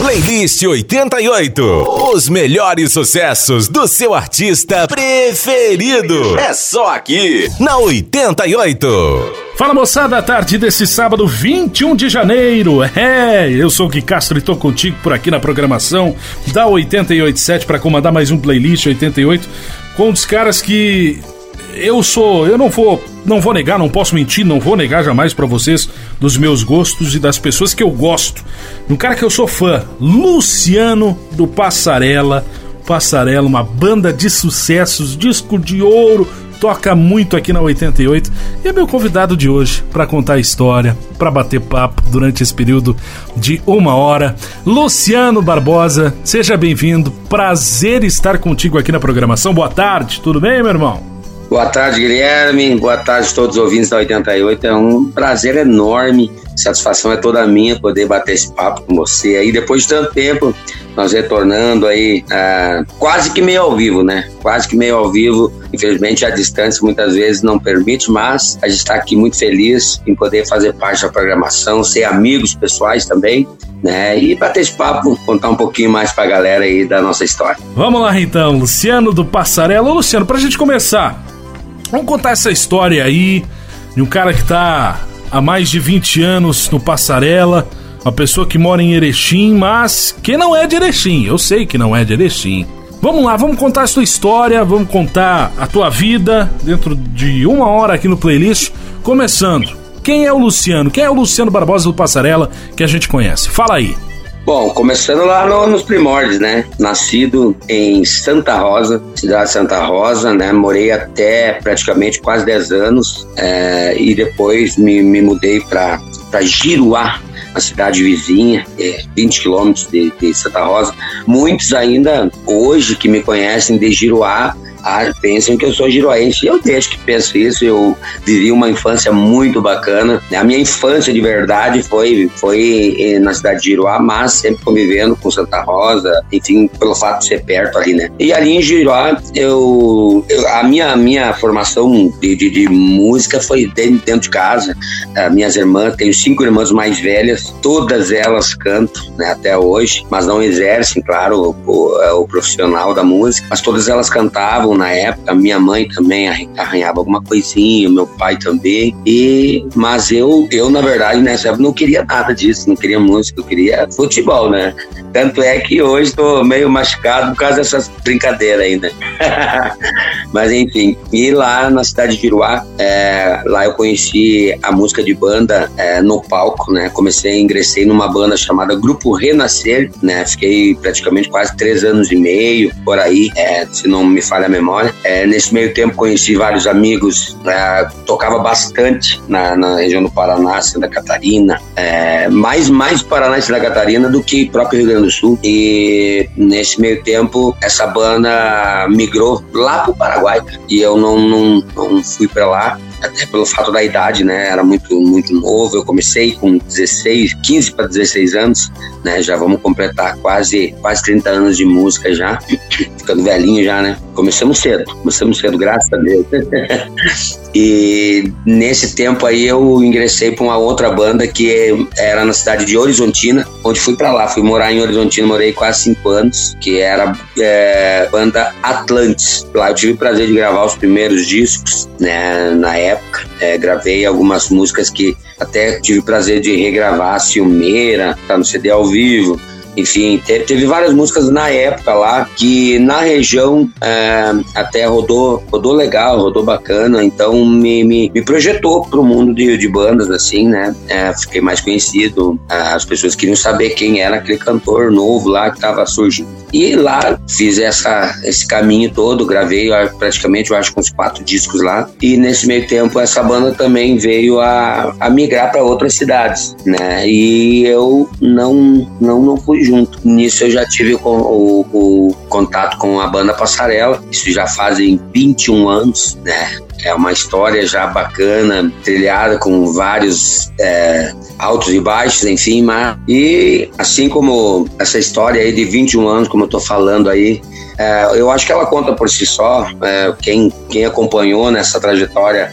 Playlist 88. Os melhores sucessos do seu artista preferido. É só aqui, na 88. Fala moçada, à tarde desse sábado 21 de janeiro. É, eu sou o Gui Castro e tô contigo por aqui na programação da 887 para comandar mais um playlist 88 com os caras que eu sou, eu não vou, não vou negar, não posso mentir, não vou negar jamais para vocês dos meus gostos e das pessoas que eu gosto. Um cara que eu sou fã, Luciano do Passarela. Passarela, uma banda de sucessos, disco de ouro, toca muito aqui na 88 e é meu convidado de hoje para contar história, para bater papo durante esse período de uma hora. Luciano Barbosa, seja bem-vindo. Prazer estar contigo aqui na programação. Boa tarde, tudo bem, meu irmão? Boa tarde, Guilherme. Boa tarde a todos os ouvintes da 88. É um prazer enorme, satisfação é toda minha poder bater esse papo com você aí. Depois de tanto tempo, nós retornando aí, ah, quase que meio ao vivo, né? Quase que meio ao vivo. Infelizmente, a distância muitas vezes não permite, mas a gente está aqui muito feliz em poder fazer parte da programação, ser amigos pessoais também, né? E bater esse papo, contar um pouquinho mais para a galera aí da nossa história. Vamos lá então, Luciano do Passarela. Ô, Luciano, para a gente começar, Vamos contar essa história aí de um cara que tá há mais de 20 anos no Passarela, uma pessoa que mora em Erechim, mas que não é de Erechim. Eu sei que não é de Erechim. Vamos lá, vamos contar a sua história, vamos contar a tua vida dentro de uma hora aqui no playlist. Começando, quem é o Luciano? Quem é o Luciano Barbosa do Passarela que a gente conhece? Fala aí. Bom, começando lá no, nos primórdios, né? Nascido em Santa Rosa, cidade de Santa Rosa, né? Morei até praticamente quase 10 anos é, e depois me, me mudei para Giruá, uma cidade vizinha, é, 20 quilômetros de, de Santa Rosa. Muitos ainda hoje que me conhecem de Giruá ah, pensam que eu sou giroense. Eu deixo que penso isso. Eu vivi uma infância muito bacana. A minha infância de verdade foi, foi eh, na cidade de Giroá, mas sempre convivendo com Santa Rosa, enfim, pelo fato de ser perto ali, né? E ali em Giroá, eu, eu a minha, minha formação de, de, de, música foi dentro de casa. As minhas irmãs, tenho cinco irmãs mais velhas, todas elas cantam né, até hoje, mas não exercem, claro, o, o, o profissional da música, mas todas elas cantavam na época, minha mãe também arranhava alguma coisinha, meu pai também. E mas eu, eu na verdade nessa época não queria nada disso, não queria música, eu queria futebol, né? Tanto é que hoje estou meio machucado por causa dessas brincadeiras ainda. mas enfim, e lá na cidade de Iruá, é, lá eu conheci a música de banda é, no palco, né? Comecei, ingressei numa banda chamada Grupo Renascer, né? Fiquei praticamente quase três anos e meio por aí, é, se não me falha a memória. É, nesse meio tempo conheci vários amigos, é, tocava bastante na, na, região do Paraná, Santa Catarina, é, mais, mais Paraná e Santa Catarina do que próprio Rio Grande do Sul. E nesse meio tempo, essa banda migrou lá pro Paraguai e eu não, não, não fui para lá até pelo fato da idade, né? Era muito, muito novo. Eu comecei com 16, 15 para 16 anos, né? Já vamos completar quase, quase 30 anos de música já, ficando velhinho já, né? Começamos cedo, começamos cedo, graças a Deus. e nesse tempo aí eu ingressei para uma outra banda que era na cidade de Horizontina, onde fui para lá, fui morar em Horizontina, morei quase cinco anos, que era é, banda Atlantis. Lá eu tive o prazer de gravar os primeiros discos, né? Na época época. É, gravei algumas músicas que até tive o prazer de regravar, Ciumeira, tá no CD ao vivo. Enfim, teve, várias músicas na época lá que na região é, até rodou, rodou legal, rodou bacana, então me, me, me projetou pro mundo de, de bandas, assim, né? É, fiquei mais conhecido, as pessoas queriam saber quem era aquele cantor novo lá que tava surgindo. E lá fiz essa, esse caminho todo, gravei praticamente, eu acho, uns quatro discos lá. E nesse meio tempo, essa banda também veio a, a migrar para outras cidades, né? E eu não, não, não fui junto. Nisso eu já tive o, o, o contato com a banda Passarela, isso já fazem 21 anos, né? É uma história já bacana, trilhada com vários é, altos e baixos, enfim, mas e assim como essa história aí de 21 anos, como eu tô falando aí, é, eu acho que ela conta por si só. É, quem, quem acompanhou nessa trajetória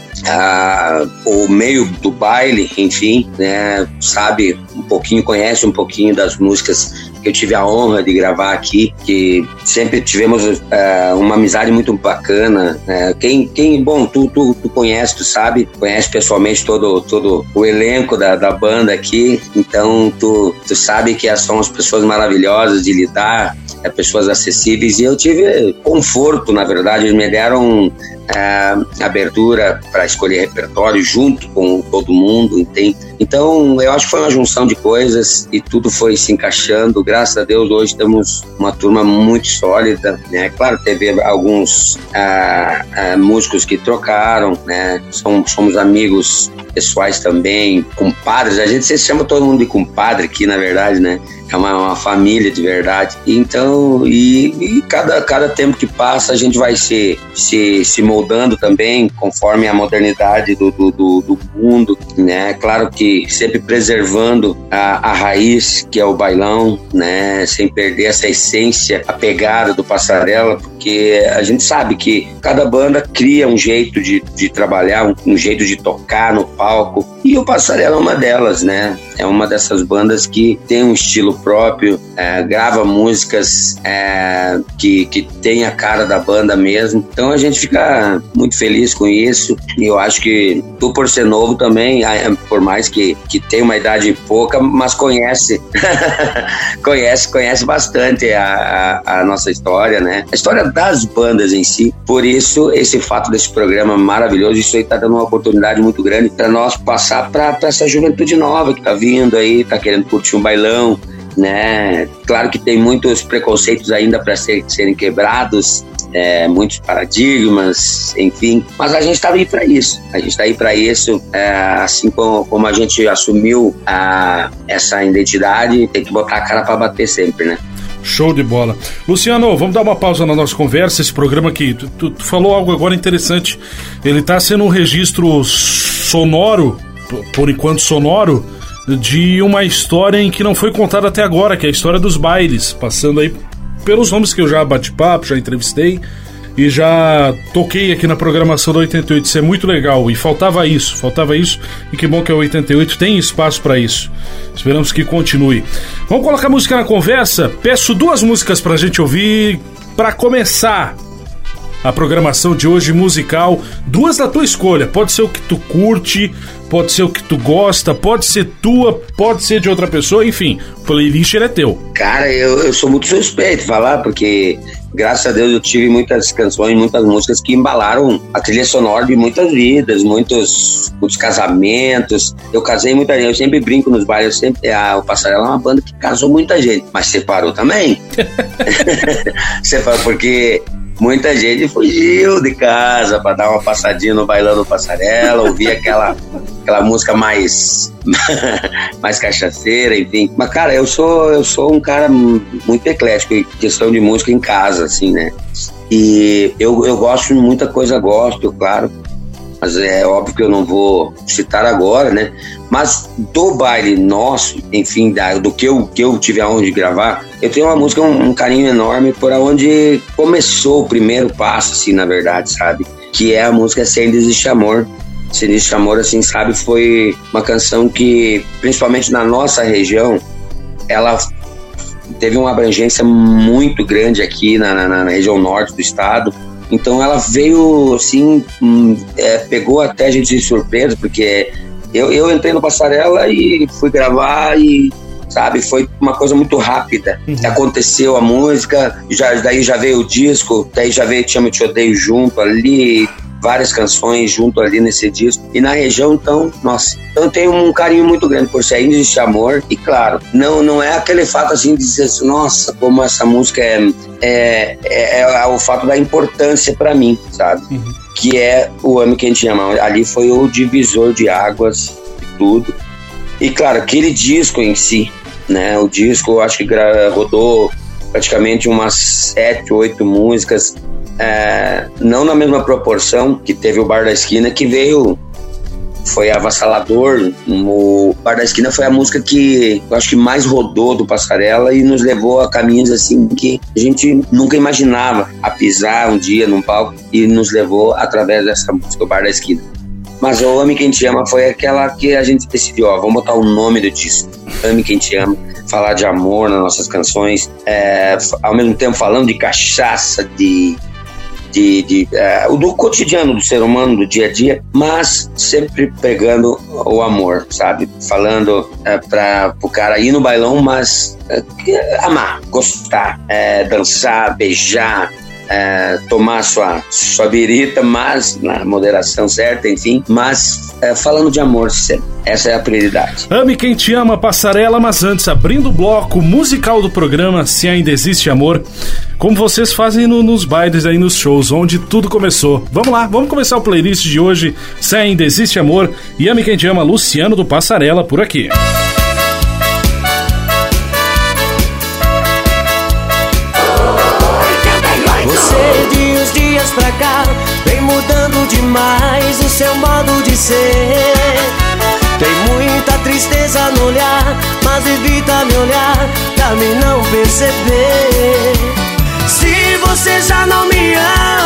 o meio do baile, enfim, né, sabe um pouquinho, conhece um pouquinho das músicas que eu tive a honra de gravar aqui, que sempre tivemos uh, uma amizade muito bacana. Uh, quem, quem, bom, tu, tu, tu conhece, tu sabe, conhece pessoalmente todo, todo o elenco da, da banda aqui, então tu, tu sabe que são as pessoas maravilhosas de lidar, é, pessoas acessíveis, e eu tive conforto, na verdade, eles me deram é, abertura para escolher repertório junto com todo mundo, entende? Então, eu acho que foi uma junção de coisas e tudo foi se encaixando. Graças a Deus, hoje temos uma turma muito sólida, né? Claro, teve alguns ah, ah, músicos que trocaram, né? Somos, somos amigos pessoais também, compadres. A gente se chama todo mundo de compadre aqui, na verdade, né? É uma, uma, família de verdade. Então, e, e, cada, cada tempo que passa, a gente vai se, se, se moldando também conforme a modernidade do, do, do, do mundo, né? Claro que sempre preservando a, a raiz, que é o bailão, né? Sem perder essa essência, a pegada do passarela, porque a gente sabe que cada banda cria um jeito de, de trabalhar, um, um jeito de tocar no palco, e o Passarela é uma delas, né? É uma dessas bandas que tem um estilo próprio, é, grava músicas é, que, que tem a cara da banda mesmo. Então a gente fica muito feliz com isso. E eu acho que tu, por ser novo também, por mais que, que tenha uma idade pouca, mas conhece, conhece, conhece bastante a, a, a nossa história, né? A história das bandas em si. Por isso, esse fato desse programa maravilhoso, isso aí tá dando uma oportunidade muito grande para nós passar para essa juventude nova que tá vindo aí, tá querendo curtir um bailão, né? Claro que tem muitos preconceitos ainda para ser, serem quebrados, é, muitos paradigmas, enfim. Mas a gente está aí para isso. A gente está aí para isso. É, assim como, como a gente assumiu a, essa identidade, tem que botar a cara para bater sempre, né? Show de bola. Luciano, vamos dar uma pausa na nossa conversa. Esse programa aqui, tu, tu, tu falou algo agora interessante. Ele está sendo um registro sonoro, por enquanto sonoro, de uma história em que não foi contada até agora, que é a história dos bailes, passando aí pelos nomes que eu já bati papo, já entrevistei e já toquei aqui na programação da 88. Isso é muito legal e faltava isso, faltava isso e que bom que a 88 tem espaço para isso. Esperamos que continue. Vamos colocar música na conversa. Peço duas músicas para a gente ouvir para começar a programação de hoje musical. Duas da tua escolha. Pode ser o que tu curte, pode ser o que tu gosta, pode ser tua, pode ser de outra pessoa, enfim. O playlist é teu. Cara, eu, eu sou muito suspeito falar, porque graças a Deus eu tive muitas canções, muitas músicas que embalaram a trilha sonora de muitas vidas, muitos, muitos casamentos. Eu casei muita gente, eu sempre brinco nos bailes, sempre a, o Passarela é uma banda que casou muita gente, mas separou também. separou porque Muita gente fugiu de casa para dar uma passadinha no bailando passarela, ouvir aquela, aquela música mais mais cachaceira, enfim. Mas cara, eu sou eu sou um cara muito eclético em questão de música em casa, assim, né? E eu, eu gosto de muita coisa, gosto, claro mas é óbvio que eu não vou citar agora, né? Mas do baile nosso, enfim, da, do que eu, que eu tive aonde gravar, eu tenho uma música, um, um carinho enorme por onde começou o primeiro passo, assim, na verdade, sabe? Que é a música Sem Desiste Amor. Sem Desiste Amor, assim, sabe? Foi uma canção que, principalmente na nossa região, ela teve uma abrangência muito grande aqui na, na, na região norte do estado então ela veio assim, hum, é, pegou até a gente de surpresa, porque eu, eu entrei no Passarela e fui gravar e sabe? Foi uma coisa muito rápida. Uhum. Aconteceu a música, já, daí já veio o disco, daí já veio Te Amo Te Odeio junto ali, várias canções junto ali nesse disco. E na região, então, nossa. Então eu tenho um carinho muito grande por ser ainda existe amor. E claro, não, não é aquele fato assim de dizer, assim, nossa, como essa música é, é, é, é o fato da importância para mim, sabe? Uhum. Que é o Ame Quem Te Ama. Ali foi o divisor de águas de tudo. E claro, aquele disco em si, né? O disco eu acho que rodou praticamente umas sete, oito músicas é, não na mesma proporção que teve o Bar da Esquina, que veio foi avassalador. O Bar da Esquina foi a música que eu acho que mais rodou do Passarela e nos levou a caminhos assim que a gente nunca imaginava a pisar um dia num palco e nos levou através dessa música, o Bar da Esquina. Mas o Ame Quem Te Ama foi aquela que a gente decidiu, ó, vamos botar o nome do disco. Ame Quem Te Ama, falar de amor nas nossas canções, é, ao mesmo tempo falando de cachaça, de de, de é, do cotidiano do ser humano, do dia a dia, mas sempre pregando o amor, sabe? Falando é, para o cara ir no bailão, mas é, amar, gostar, dançar, beijar, é, tomar sua, sua birita, mas na moderação certa, enfim, mas é, falando de amor. Essa é a prioridade. Ame quem te ama, passarela, mas antes, abrindo o bloco musical do programa, se ainda existe amor, como vocês fazem no, nos bailes aí, nos shows, onde tudo começou. Vamos lá, vamos começar o playlist de hoje, se ainda existe amor, e Ame quem te ama, Luciano do Passarela, por aqui. pra cá Vem mudando demais o seu modo de ser. Tem muita tristeza no olhar Mas evita me olhar pra me não perceber. Se você já não me ama,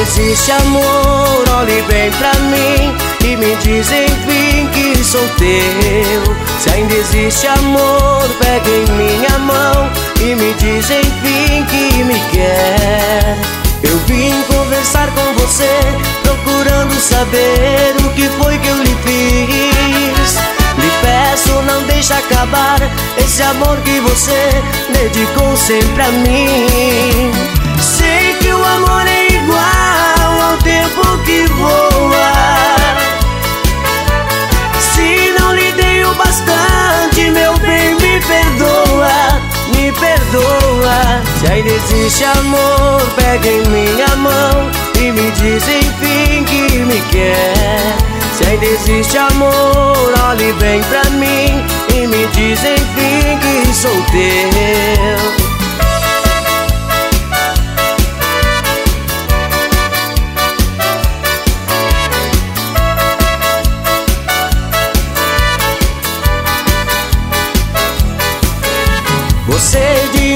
existe amor, olhe bem pra mim e me diz enfim que sou teu. Se ainda existe amor, pega em minha mão E me diz enfim que me quer. Eu vim conversar com você Procurando saber o que foi que eu lhe fiz. Lhe peço não deixe acabar Esse amor que você dedicou sempre a mim. Sei que o amor é tempo que voa bastante, meu bem, me perdoa, me perdoa. Se ainda existe amor, pega em minha mão e me diz enfim que me quer. Se ainda existe amor, olhe bem pra mim e me diz enfim que sou teu.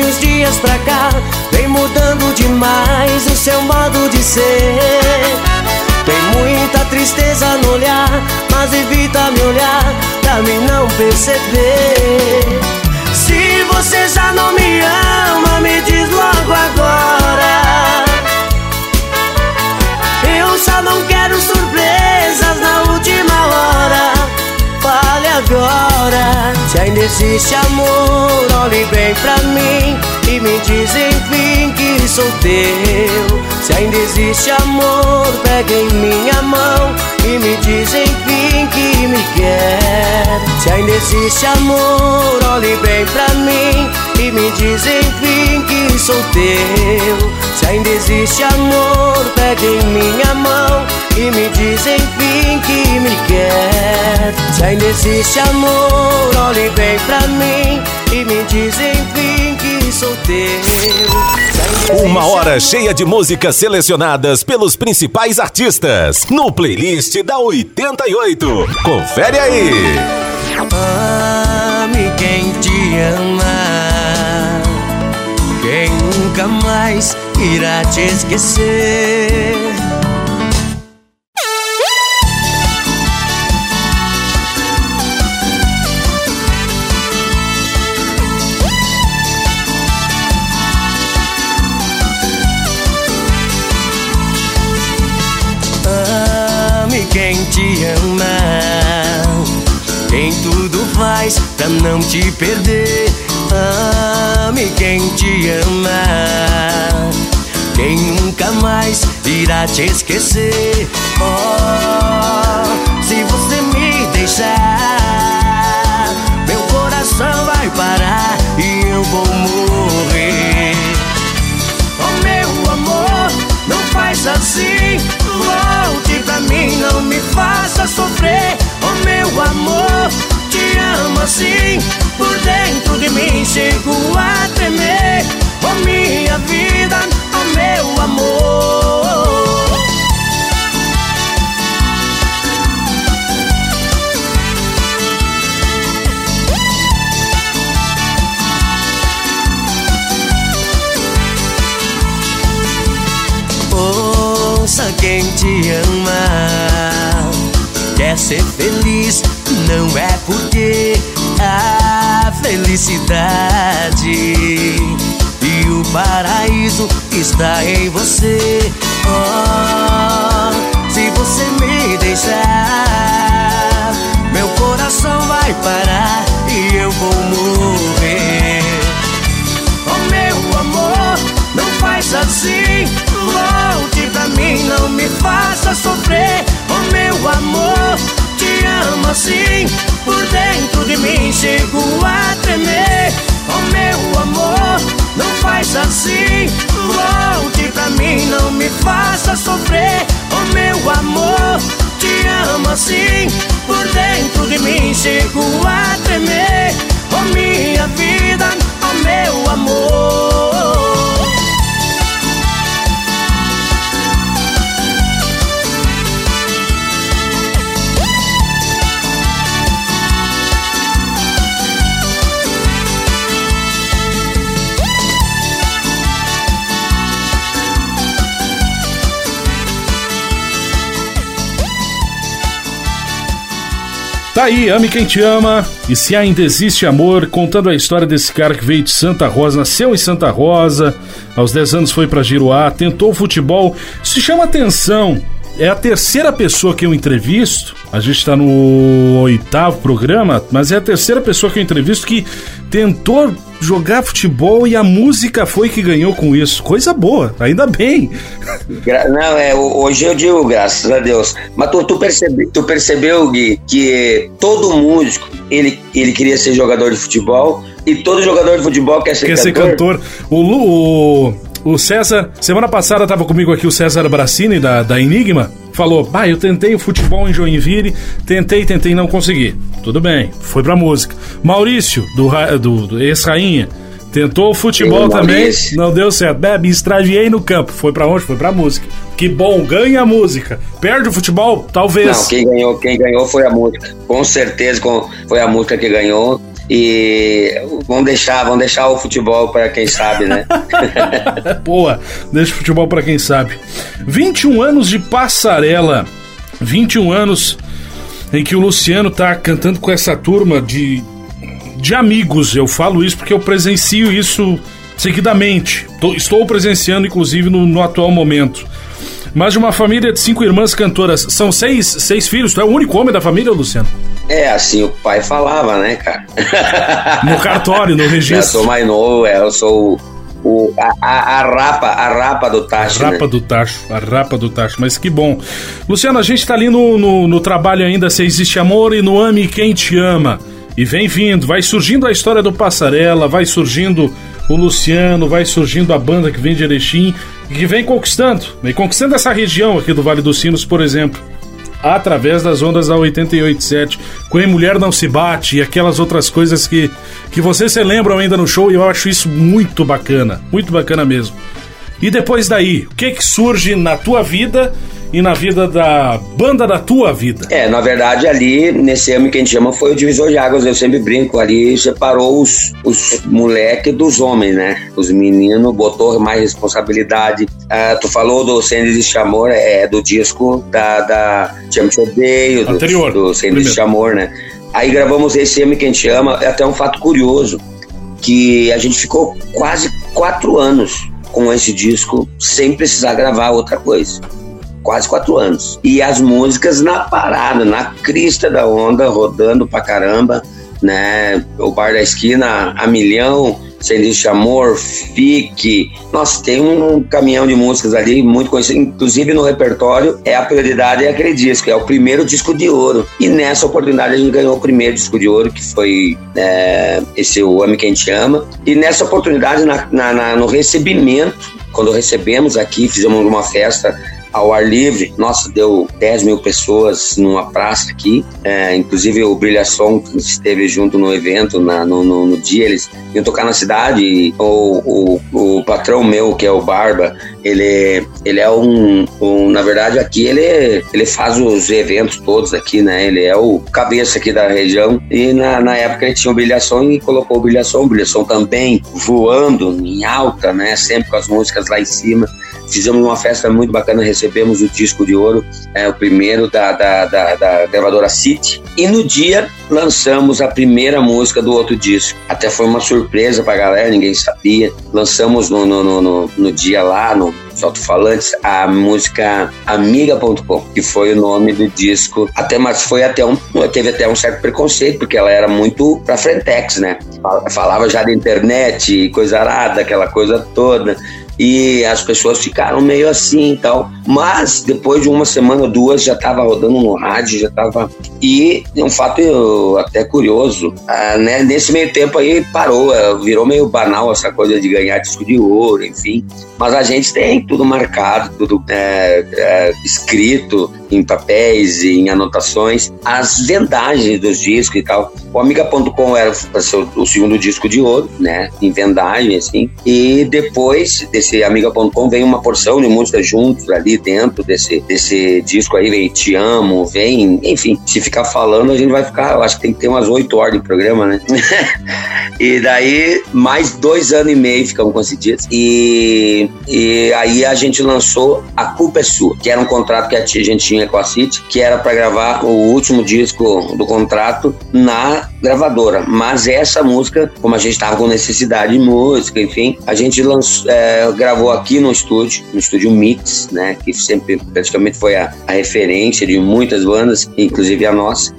Uns dias pra cá Vem mudando demais o seu modo de ser. Tem muita tristeza no olhar Mas evita me olhar pra me não perceber. Se você já não me ama, me diz logo agora Se ainda existe amor, olhe bem pra mim E me diz enfim que sou teu. Se ainda existe amor, pega em minha mão E me diz enfim que me quer. Se ainda existe amor, olhe bem pra mim E me diz enfim que sou teu. Se ainda existe amor, pega em minha mão E me diz enfim que me quer. Se ainda existe amor, olhe bem pra mim E me diz enfim que sou teu Uma hora cheia de músicas selecionadas pelos principais artistas. No playlist da 88 Confere aí. Ame quem te ama. Quem nunca mais irá te esquecer te ama. Quem tudo faz pra não te perder. Ame quem te ama. Quem nunca mais irá te esquecer. Oh, se você me deixar, meu coração vai parar e eu vou morrer. Oh, meu amor, não faz assim assim, não me faça sofrer. Oh meu amor, te amo assim. Por dentro de mim chego a tremer. Oh minha vida, oh meu amor. Ouça quem te ama Quer ser feliz, não é porque a felicidade e o paraíso está em você. Oh, se você me deixar, assim. Volte pra mim, não me faça sofrer. Oh, meu amor, te amo assim. Por dentro de mim chego a tremer. Oh, minha vida, oh, meu amor. Tá aí, ame quem te ama. E se ainda existe amor, contando a história desse cara que veio de Santa Rosa, nasceu em Santa Rosa, aos 10 anos foi para Giruá, tentou futebol. Se chama atenção. É a terceira pessoa que eu entrevisto. A gente está no oitavo programa, mas é a terceira pessoa que eu entrevisto que tentou jogar futebol e a música foi que ganhou com isso. Coisa boa, ainda bem. Não, é, hoje eu digo, graças a Deus. Mas tu, tu, percebe, tu percebeu, Gui, que todo músico ele, ele queria ser jogador de futebol e todo jogador de futebol quer ser Quer cantor. ser cantor. O, Lu, o, o César, semana passada tava comigo aqui o César Bracini da, da Enigma. Falou, bah, eu tentei o futebol em Joinville, tentei, tentei, não consegui. Tudo bem, foi pra música. Maurício, do, do, do ex-rainha, tentou o futebol também, não deu certo. Bé, me extraviei no campo. Foi pra onde? Foi pra música. Que bom, ganha a música. Perde o futebol? Talvez. Não, quem ganhou, quem ganhou foi a música. Com certeza com- foi a música que ganhou. E vamos deixar, vamos deixar o futebol para quem sabe, né? Boa, deixa o futebol pra quem sabe. 21 anos de passarela. 21 anos em que o Luciano tá cantando com essa turma de, de amigos. Eu falo isso porque eu presencio isso seguidamente. Tô- estou presenciando, inclusive, no, no atual momento. Mas de uma família de cinco irmãs cantoras. São seis, seis filhos. Tu é o único homem da família, Luciano? É, assim o pai falava, né, cara? No cartório, no Eu registro. sou mais novo, é, eu sou o, a, a, a rapa, a rapa do Tacho, A rapa né? do tacho, a rapa do tacho, mas que bom. Luciano, a gente tá ali no, no, no trabalho ainda, se existe amor e no ame quem te ama. E vem vindo, vai surgindo a história do Passarela, vai surgindo o Luciano, vai surgindo a banda que vem de Erechim, e que vem conquistando, vem conquistando essa região aqui do Vale dos Sinos, por exemplo. Através das ondas da 88.7, com Mulher Não Se Bate e aquelas outras coisas que, que vocês se lembram ainda no show e eu acho isso muito bacana, muito bacana mesmo. E depois daí, o que que surge na tua vida e na vida da banda da tua vida? É, na verdade, ali, nesse ano que a gente chama, foi o divisor de águas, eu sempre brinco, ali separou os, os moleques dos homens, né? Os meninos, botou mais responsabilidade. Ah, tu falou do Sem Desiste Amor, é do disco da, da Te Odeio, do, Anterior, do Sem primeiro. Desiste Amor, né? Aí gravamos esse M que a gente ama, é até um fato curioso, que a gente ficou quase quatro anos com esse disco sem precisar gravar outra coisa quase quatro anos. E as músicas na parada, na crista da onda, rodando pra caramba, né? O Bar da Esquina, a milhão, Desiste Amor, Fique. Nossa, tem um caminhão de músicas ali muito conhecido, inclusive no repertório, é a prioridade é aquele disco, é o primeiro disco de ouro. E nessa oportunidade a gente ganhou o primeiro disco de ouro, que foi é, esse O Ame Quem Te Ama. E nessa oportunidade, na, na- na- no recebimento, quando recebemos aqui, fizemos uma festa ao ar livre. Nossa, deu 10 mil pessoas numa praça aqui. É, inclusive o Brilhação esteve junto no evento, na- no, no- no dia. Eles iam tocar na cidade. E o, o, o patrão meu, que é o Barba, ele, ele é um, um- Na verdade, aqui ele, ele faz os eventos todos aqui, né? Ele é o cabeça aqui da região. E na, na época ele tinha o Brilhação e colocou o Brilhação. O Brilhação também voando em alta, né? Sempre com as músicas lá em cima. fizemos uma festa muito bacana, recebemos o disco de ouro, é, o primeiro da, da, da, da gravadora City, e no dia lançamos a primeira música do outro disco. Até foi uma surpresa pra galera, ninguém sabia. Lançamos no, no, no, no dia lá, no alto-falantes, a música Amiga.com, que foi o nome do disco. Até, mas foi até um, teve até um certo preconceito, porque ela era muito pra frentex, né? Falava já da internet, coisa arada, aquela coisa toda e as pessoas ficaram meio assim e tal. Mas depois de uma semana, duas, já estava rodando no rádio, já estava. E um fato até curioso, ah, né? nesse meio tempo aí parou, eh, virou meio banal essa coisa de ganhar disco de ouro, enfim. Mas a gente tem tudo marcado, tudo é, é, escrito em papéis e em anotações, as vendagens dos discos e tal. O Amiga.com era o segundo disco de ouro, né? Em vendagem, assim. E depois desse Amiga.com vem uma porção de músicas juntos ali dentro desse, desse disco aí. Vem Te Amo, vem. Enfim, se ficar falando, a gente vai ficar. Eu acho que tem que ter umas oito horas de programa, né? e daí, mais dois anos e meio ficamos com esse disco. E, e aí a gente lançou A Culpa é Sua, que era um contrato que a gente tinha com a City, que era para gravar o último disco do contrato na gravadora. Mas essa música, como a gente estava com necessidade de música, enfim, a gente lançou, é, gravou aqui no estúdio, no estúdio Mix, né, que sempre praticamente foi a, a referência de muitas bandas, inclusive a nossa.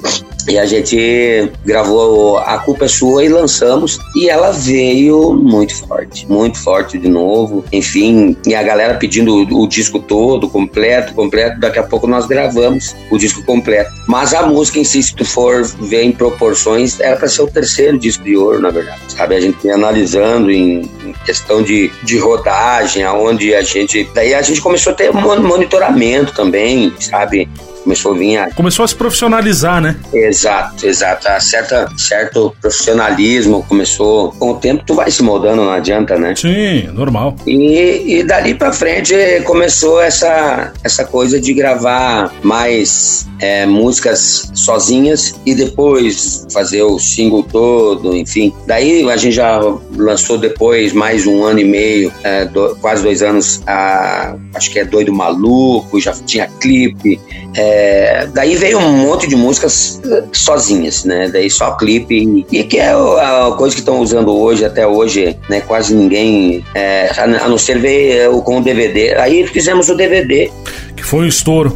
E a gente gravou A Culpa é Sua e lançamos. E ela veio muito forte, muito forte de novo. Enfim, e a galera pedindo o, o, disco todo, completo, completo. Daqui a pouco nós gravamos o disco completo. Mas a música em si, se tu for ver em proporções, era para ser o terceiro disco de ouro, na verdade. Sabe? A gente vem analisando em, em questão de, de rodagem, aonde a gente. Daí a gente começou a ter monitoramento também, sabe? Começou a vir a... Começou a se profissionalizar, né? Exato, exato. A certa, certo profissionalismo começou... Com o tempo tu vai se moldando, não adianta, né? Sim, normal. E, e dali pra frente começou essa, essa coisa de gravar mais é, músicas sozinhas e depois fazer o single todo, enfim. Daí a gente já lançou depois mais um ano e meio, é, do, quase dois anos, a, acho que é Doido Maluco, já tinha clipe, é, é, daí veio um monte de músicas eh, sozinhas, né? Daí só clipe. E que é a coisa que estão usando hoje, até hoje, né? Quase ninguém, é, a não ser ver eh, com o DVD. Aí fizemos o DVD. Que foi um estouro.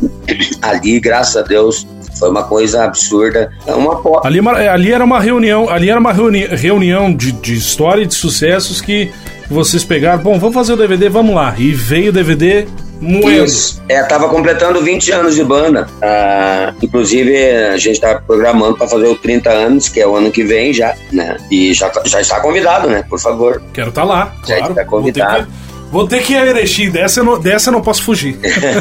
Ali, graças a Deus, foi uma coisa absurda. É uma ali, ali era uma reunião, ali era uma reuni reunião de, de história e de sucessos que vocês pegaram. Bom, vamos fazer o DVD, vamos lá. E veio o DVD Moendo. Isso. É, tava completando 20 anos de banda. Ah, inclusive, a gente tá programando para fazer o 30 anos, que é o ano que vem já, né? E já, tá, já está convidado, né? Por favor. Quero estar tá lá. Já claro. está convidado. Vou ter que ir a Erechim, dessa eu não, dessa eu não posso fugir.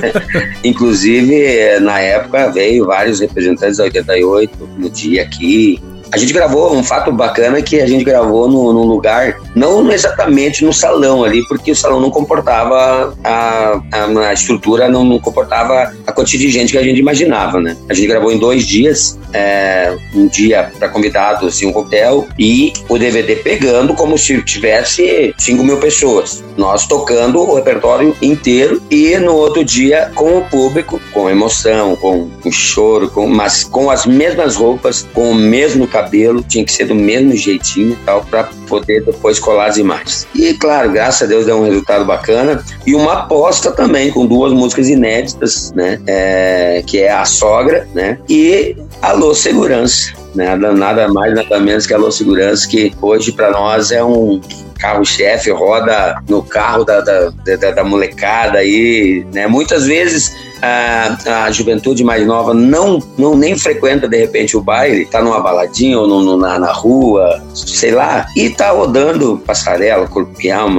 Inclusive, na época, veio vários representantes da 88 no dia aqui, a gente gravou um fato bacana que a gente gravou no, num lugar, não exatamente no salão ali, porque o salão não comportava a, a, a estrutura, não, não, comportava a quantidade de gente que a gente imaginava, né? A gente gravou em dois dias, é, um dia para convidados e um hotel, e o DVD pegando como se tivesse 5 mil pessoas. Nós tocando o repertório inteiro e no outro dia com o público, com emoção, com, com choro, com, mas com as mesmas roupas, com o mesmo cabelo, tinha que ser do mesmo jeitinho e tal, para poder depois colar as imagens. E claro, graças a Deus deu um resultado bacana. E uma aposta também, com duas músicas inéditas, né? É, que é A Sogra, né? E Alô Segurança. Nada, nada mais, nada menos que Alô Segurança, que hoje para nós é um carro-chefe, roda no carro da, da, da, da molecada aí, né? Muitas vezes a, a juventude mais nova não, não nem frequenta de repente o baile, tá numa baladinha ou no, na, na rua, sei lá, e tá rodando Passarela, Corpo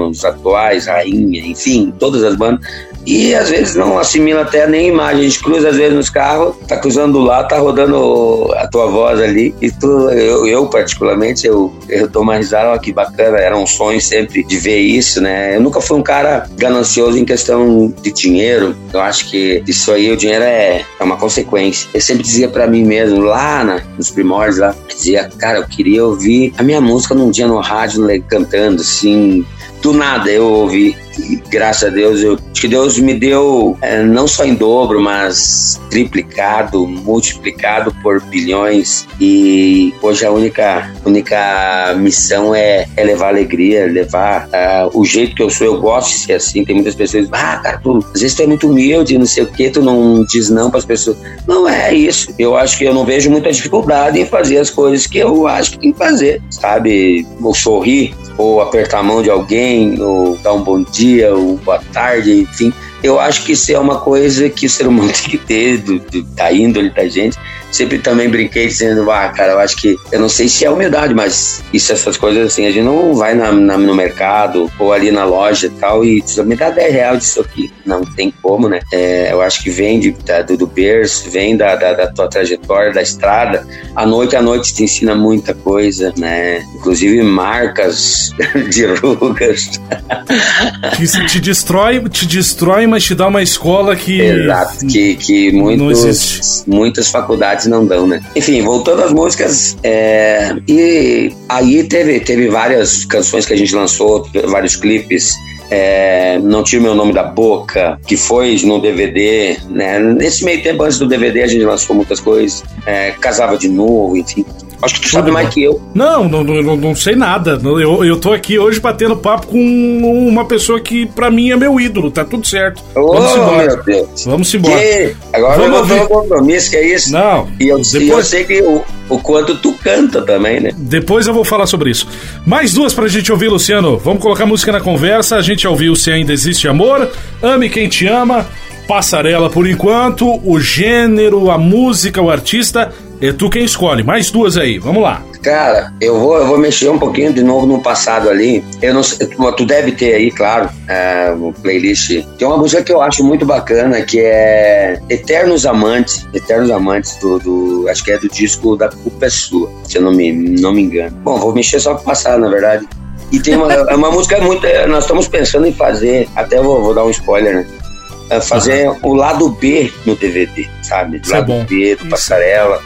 os atuais, Rainha, enfim, todas as bandas e às vezes não assimila até nem imagem. A gente cruza às vezes nos carros, tá cruzando lá, tá rodando a tua voz ali. E tu, eu, eu particularmente, eu, eu dou uma risada, que bacana, era um sonho sempre de ver isso, né? Eu nunca fui um cara ganancioso em questão de dinheiro. Eu acho que isso aí, o dinheiro é, é uma consequência. Eu sempre dizia para mim mesmo, lá na, nos primórdios, lá, dizia, cara, eu queria ouvir a minha música num dia no rádio, cantando, assim, do nada eu ouvi graças a Deus, eu, acho que Deus me deu é, não só em dobro, mas triplicado, multiplicado por bilhões. E hoje a única, única missão é, é levar alegria, levar uh, o jeito que eu sou. Eu gosto de ser assim. Tem muitas pessoas que ah, cara, tu, às vezes tu é muito humilde, não sei o que, tu não diz não para as pessoas. Não é isso. Eu acho que eu não vejo muita dificuldade em fazer as coisas que eu acho que tem que fazer, sabe? Ou sorrir, ou apertar a mão de alguém, ou dar um bom dia, ou boa tarde, enfim. Eu acho que isso é uma coisa que o ser humano tem que ter, do, do, da índole da gente sempre também brinquei dizendo, ah, cara, eu acho que, eu não sei se é humildade, mas isso, essas coisas assim, a gente não vai na, na, no mercado ou ali na loja e tal e diz, me dá 10 reais disso aqui. Não tem como, né? É, eu acho que vem de, da, do, do berço, vem da, da, da, tua trajetória, da estrada. A noite a noite te ensina muita coisa, né? Inclusive marcas de rugas. Que te destrói, te destrói, mas te dá uma escola que. Exato, que, que muitos, muitas faculdades não dão, né? Enfim, voltando às músicas, é, e aí teve, teve várias canções que a gente lançou, vários clipes. É, não tira meu nome da boca, que foi no DVD, né? Nesse meio tempo antes do DVD a gente lançou muitas coisas, é, casava de novo, enfim. Acho que tu sabe mais que eu. Não, não, não, não sei nada. Eu, eu tô aqui hoje batendo papo com uma pessoa que pra mim é meu ídolo, tá tudo certo. Oh, Vamos embora. Meu Deus. Vamos embora. Que? Agora Vamos eu vou um compromisso, que é isso? Não. E eu, depois... E eu sei que o, o quanto tu canta também, né? Depois eu vou falar sobre isso. Mais duas pra gente ouvir, Luciano. Vamos colocar música na conversa. A gente ouviu Se Ainda Existe Amor, Ame Quem Te Ama, Passarela por enquanto, o gênero, a música, o artista é tu quem escolhe. Mais duas aí, vamos lá. Cara, eu vou, eu vou mexer um pouquinho de novo no passado ali. Eu não sei, tu deve ter aí, claro, é, o playlist. Tem uma música que eu acho muito bacana que é Eternos Amantes. Eternos Amantes do, do acho que é do disco da Culpa é Sua, se eu não me, não me engano. Bom, vou mexer só com o passado, na verdade. E tem uma, é uma música muito. Nós estamos pensando em fazer, até vou, vou dar um spoiler, né? É fazer uhum. o lado B no DVD, sabe? Do lado é B, do Isso. Passarela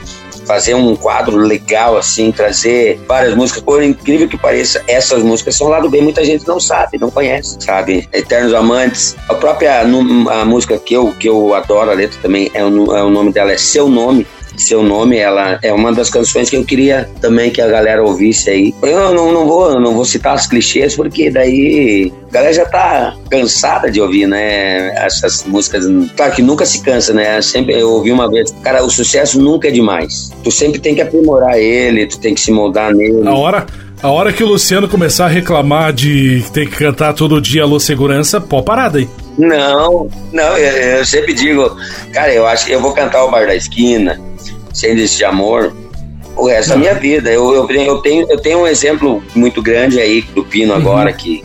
fazer um quadro legal, assim, trazer várias músicas. Por incrível que pareça, essas músicas são lá do bem, muita gente não sabe, não conhece, sabe? Eternos Amantes, a própria a música que eu, que eu adoro, a letra também, é o, é o nome dela é Seu Nome, seu nome, ela é uma das canções que eu queria também que a galera ouvisse aí. Eu não, não vou não vou citar os clichês porque daí a galera já tá cansada de ouvir, né? Essas músicas, claro que nunca se cansa, né? Sempre eu ouvi uma vez, cara, o sucesso nunca é demais. Tu sempre tem que aprimorar ele, tu tem que se moldar nele. A hora a hora que o Luciano começar a reclamar de ter que cantar todo dia Alô Segurança, pô, parada aí. Não, não, eu, eu sempre digo, cara, eu acho que eu vou cantar o Bar da Esquina, sem de amor o resto da minha vida. Eu, eu, eu, tenho, eu tenho um exemplo muito grande aí do Pino agora uhum. que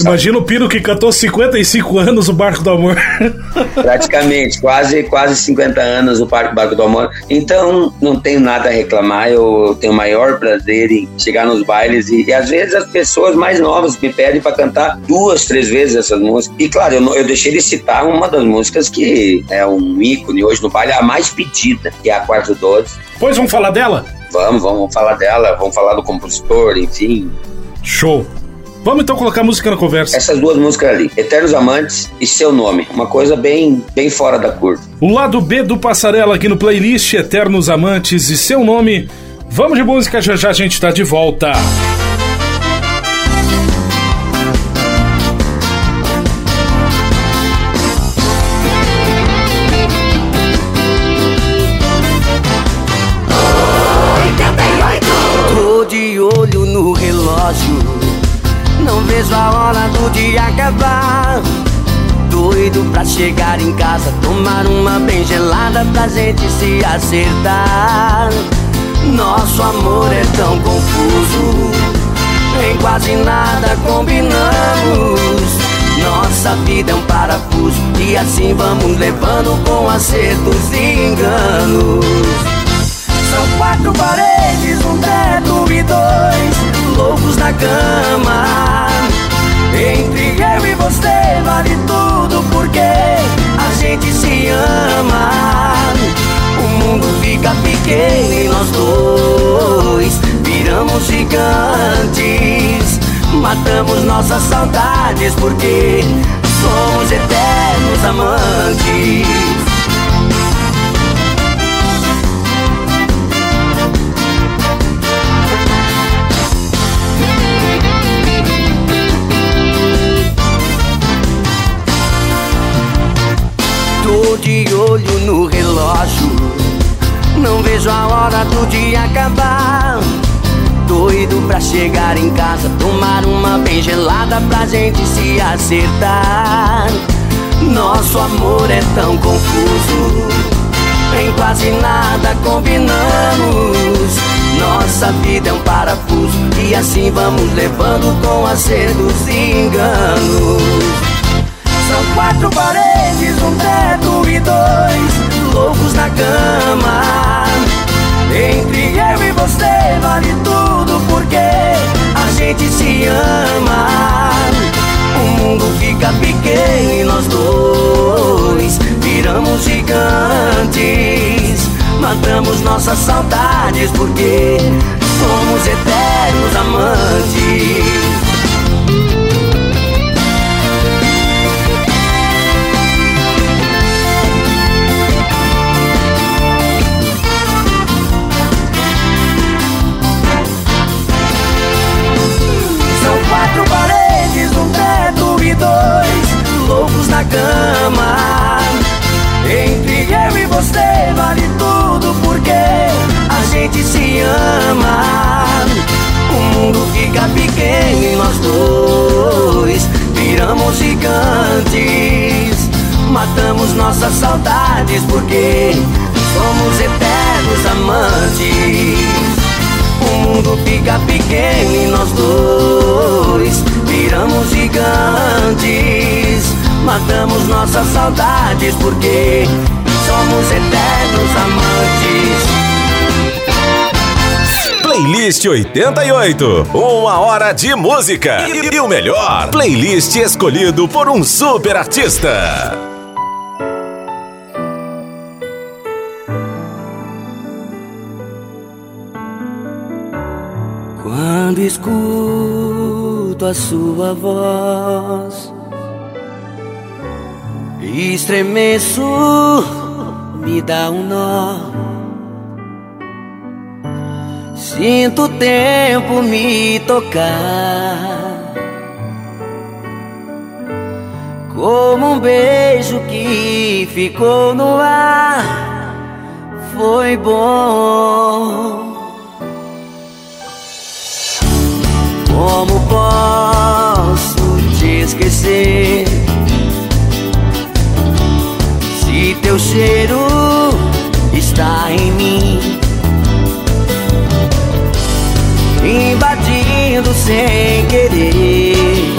Imagina o Pino que cantou 55 anos o Barco do Amor. Praticamente, quase, quase 50 anos o Barco do Amor. Então, não tenho nada a reclamar. Eu tenho o maior prazer em chegar nos bailes e, e às vezes as pessoas mais novas me pedem para cantar duas, três vezes essas músicas. E claro, eu, eu deixei de citar uma das músicas que é um ícone hoje no baile, a mais pedida, que é a Quarto Doze. Pois vamos falar dela? Vamos, vamos falar dela, vamos falar do compositor, enfim. Show. Vamos então colocar música na conversa. Essas duas músicas ali, Eternos Amantes e Seu Nome, uma coisa bem, bem fora da curva. O lado B do Passarela aqui no playlist Eternos Amantes e Seu Nome. Vamos de música, já já a gente tá de volta. vejo gente se acertar. Nosso amor é tão confuso, em quase nada combinamos. Nossa vida é um parafuso e assim vamos levando com acertos e enganos. São quatro paredes, um teto e dois loucos na cama. Entre eu e você vale tudo porque a gente se ama. O mundo fica pequeno e nós dois viramos gigantes. Matamos nossas saudades porque somos eternos amantes. De olho no relógio. Não vejo a hora do dia acabar. Doido pra chegar em casa Tomar uma bem gelada pra gente se acertar. Nosso amor é tão confuso Em quase nada combinamos. Nossa vida é um parafuso E assim vamos levando com acertos e enganos gigantes. Matamos nossas saudades porque somos eternos amantes. dois loucos na cama. Você vale tudo porque a gente se ama. O mundo fica pequeno e nós dois viramos gigantes. Matamos nossas saudades porque somos eternos amantes. O mundo fica pequeno e nós dois viramos gigantes. Matamos nossas saudades porque somos eternos amantes. Playlist 88. Uma hora de música. E, e o melhor, playlist escolhido por um super artista. Quando escuto a sua voz, estremeço, me dá um nó. Sinto o tempo me tocar, como um beijo que ficou no ar. Foi bom Como posso te esquecer? Teu cheiro está em mim, invadindo sem querer.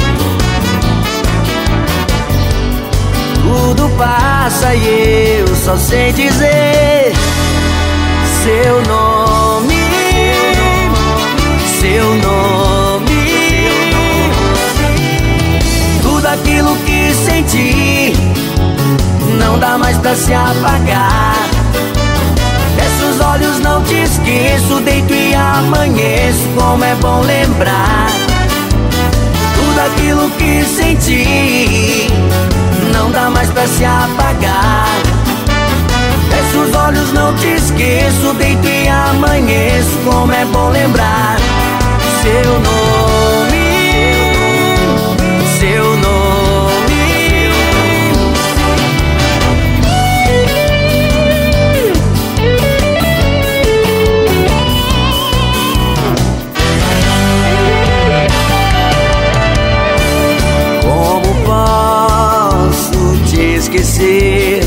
Tudo passa e eu só sei dizer seu nome, seu nome. aquilo que senti não dá mais pra se apagar. Os olhos, não te esqueço, deito e amanheço, como é bom lembrar. Tudo aquilo que senti não dá mais pra se apagar. Os olhos, não te esqueço, deito e amanheço, como é bom lembrar. Seu nome esquecer?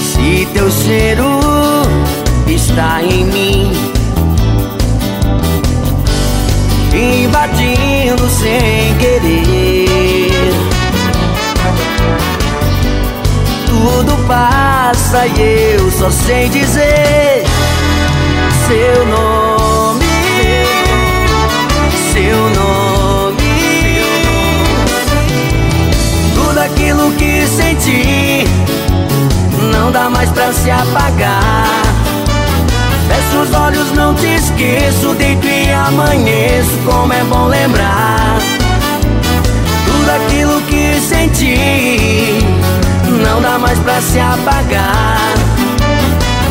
Se teu cheiro está em mim invadindo sem querer. Tudo passa e eu só sei dizer seu nome, aquilo que senti. Não dá mais pra se apagar. Fecho os olhos, não te esqueço, deito e amanheço, como é bom lembrar tudo aquilo que senti, não dá mais pra se apagar.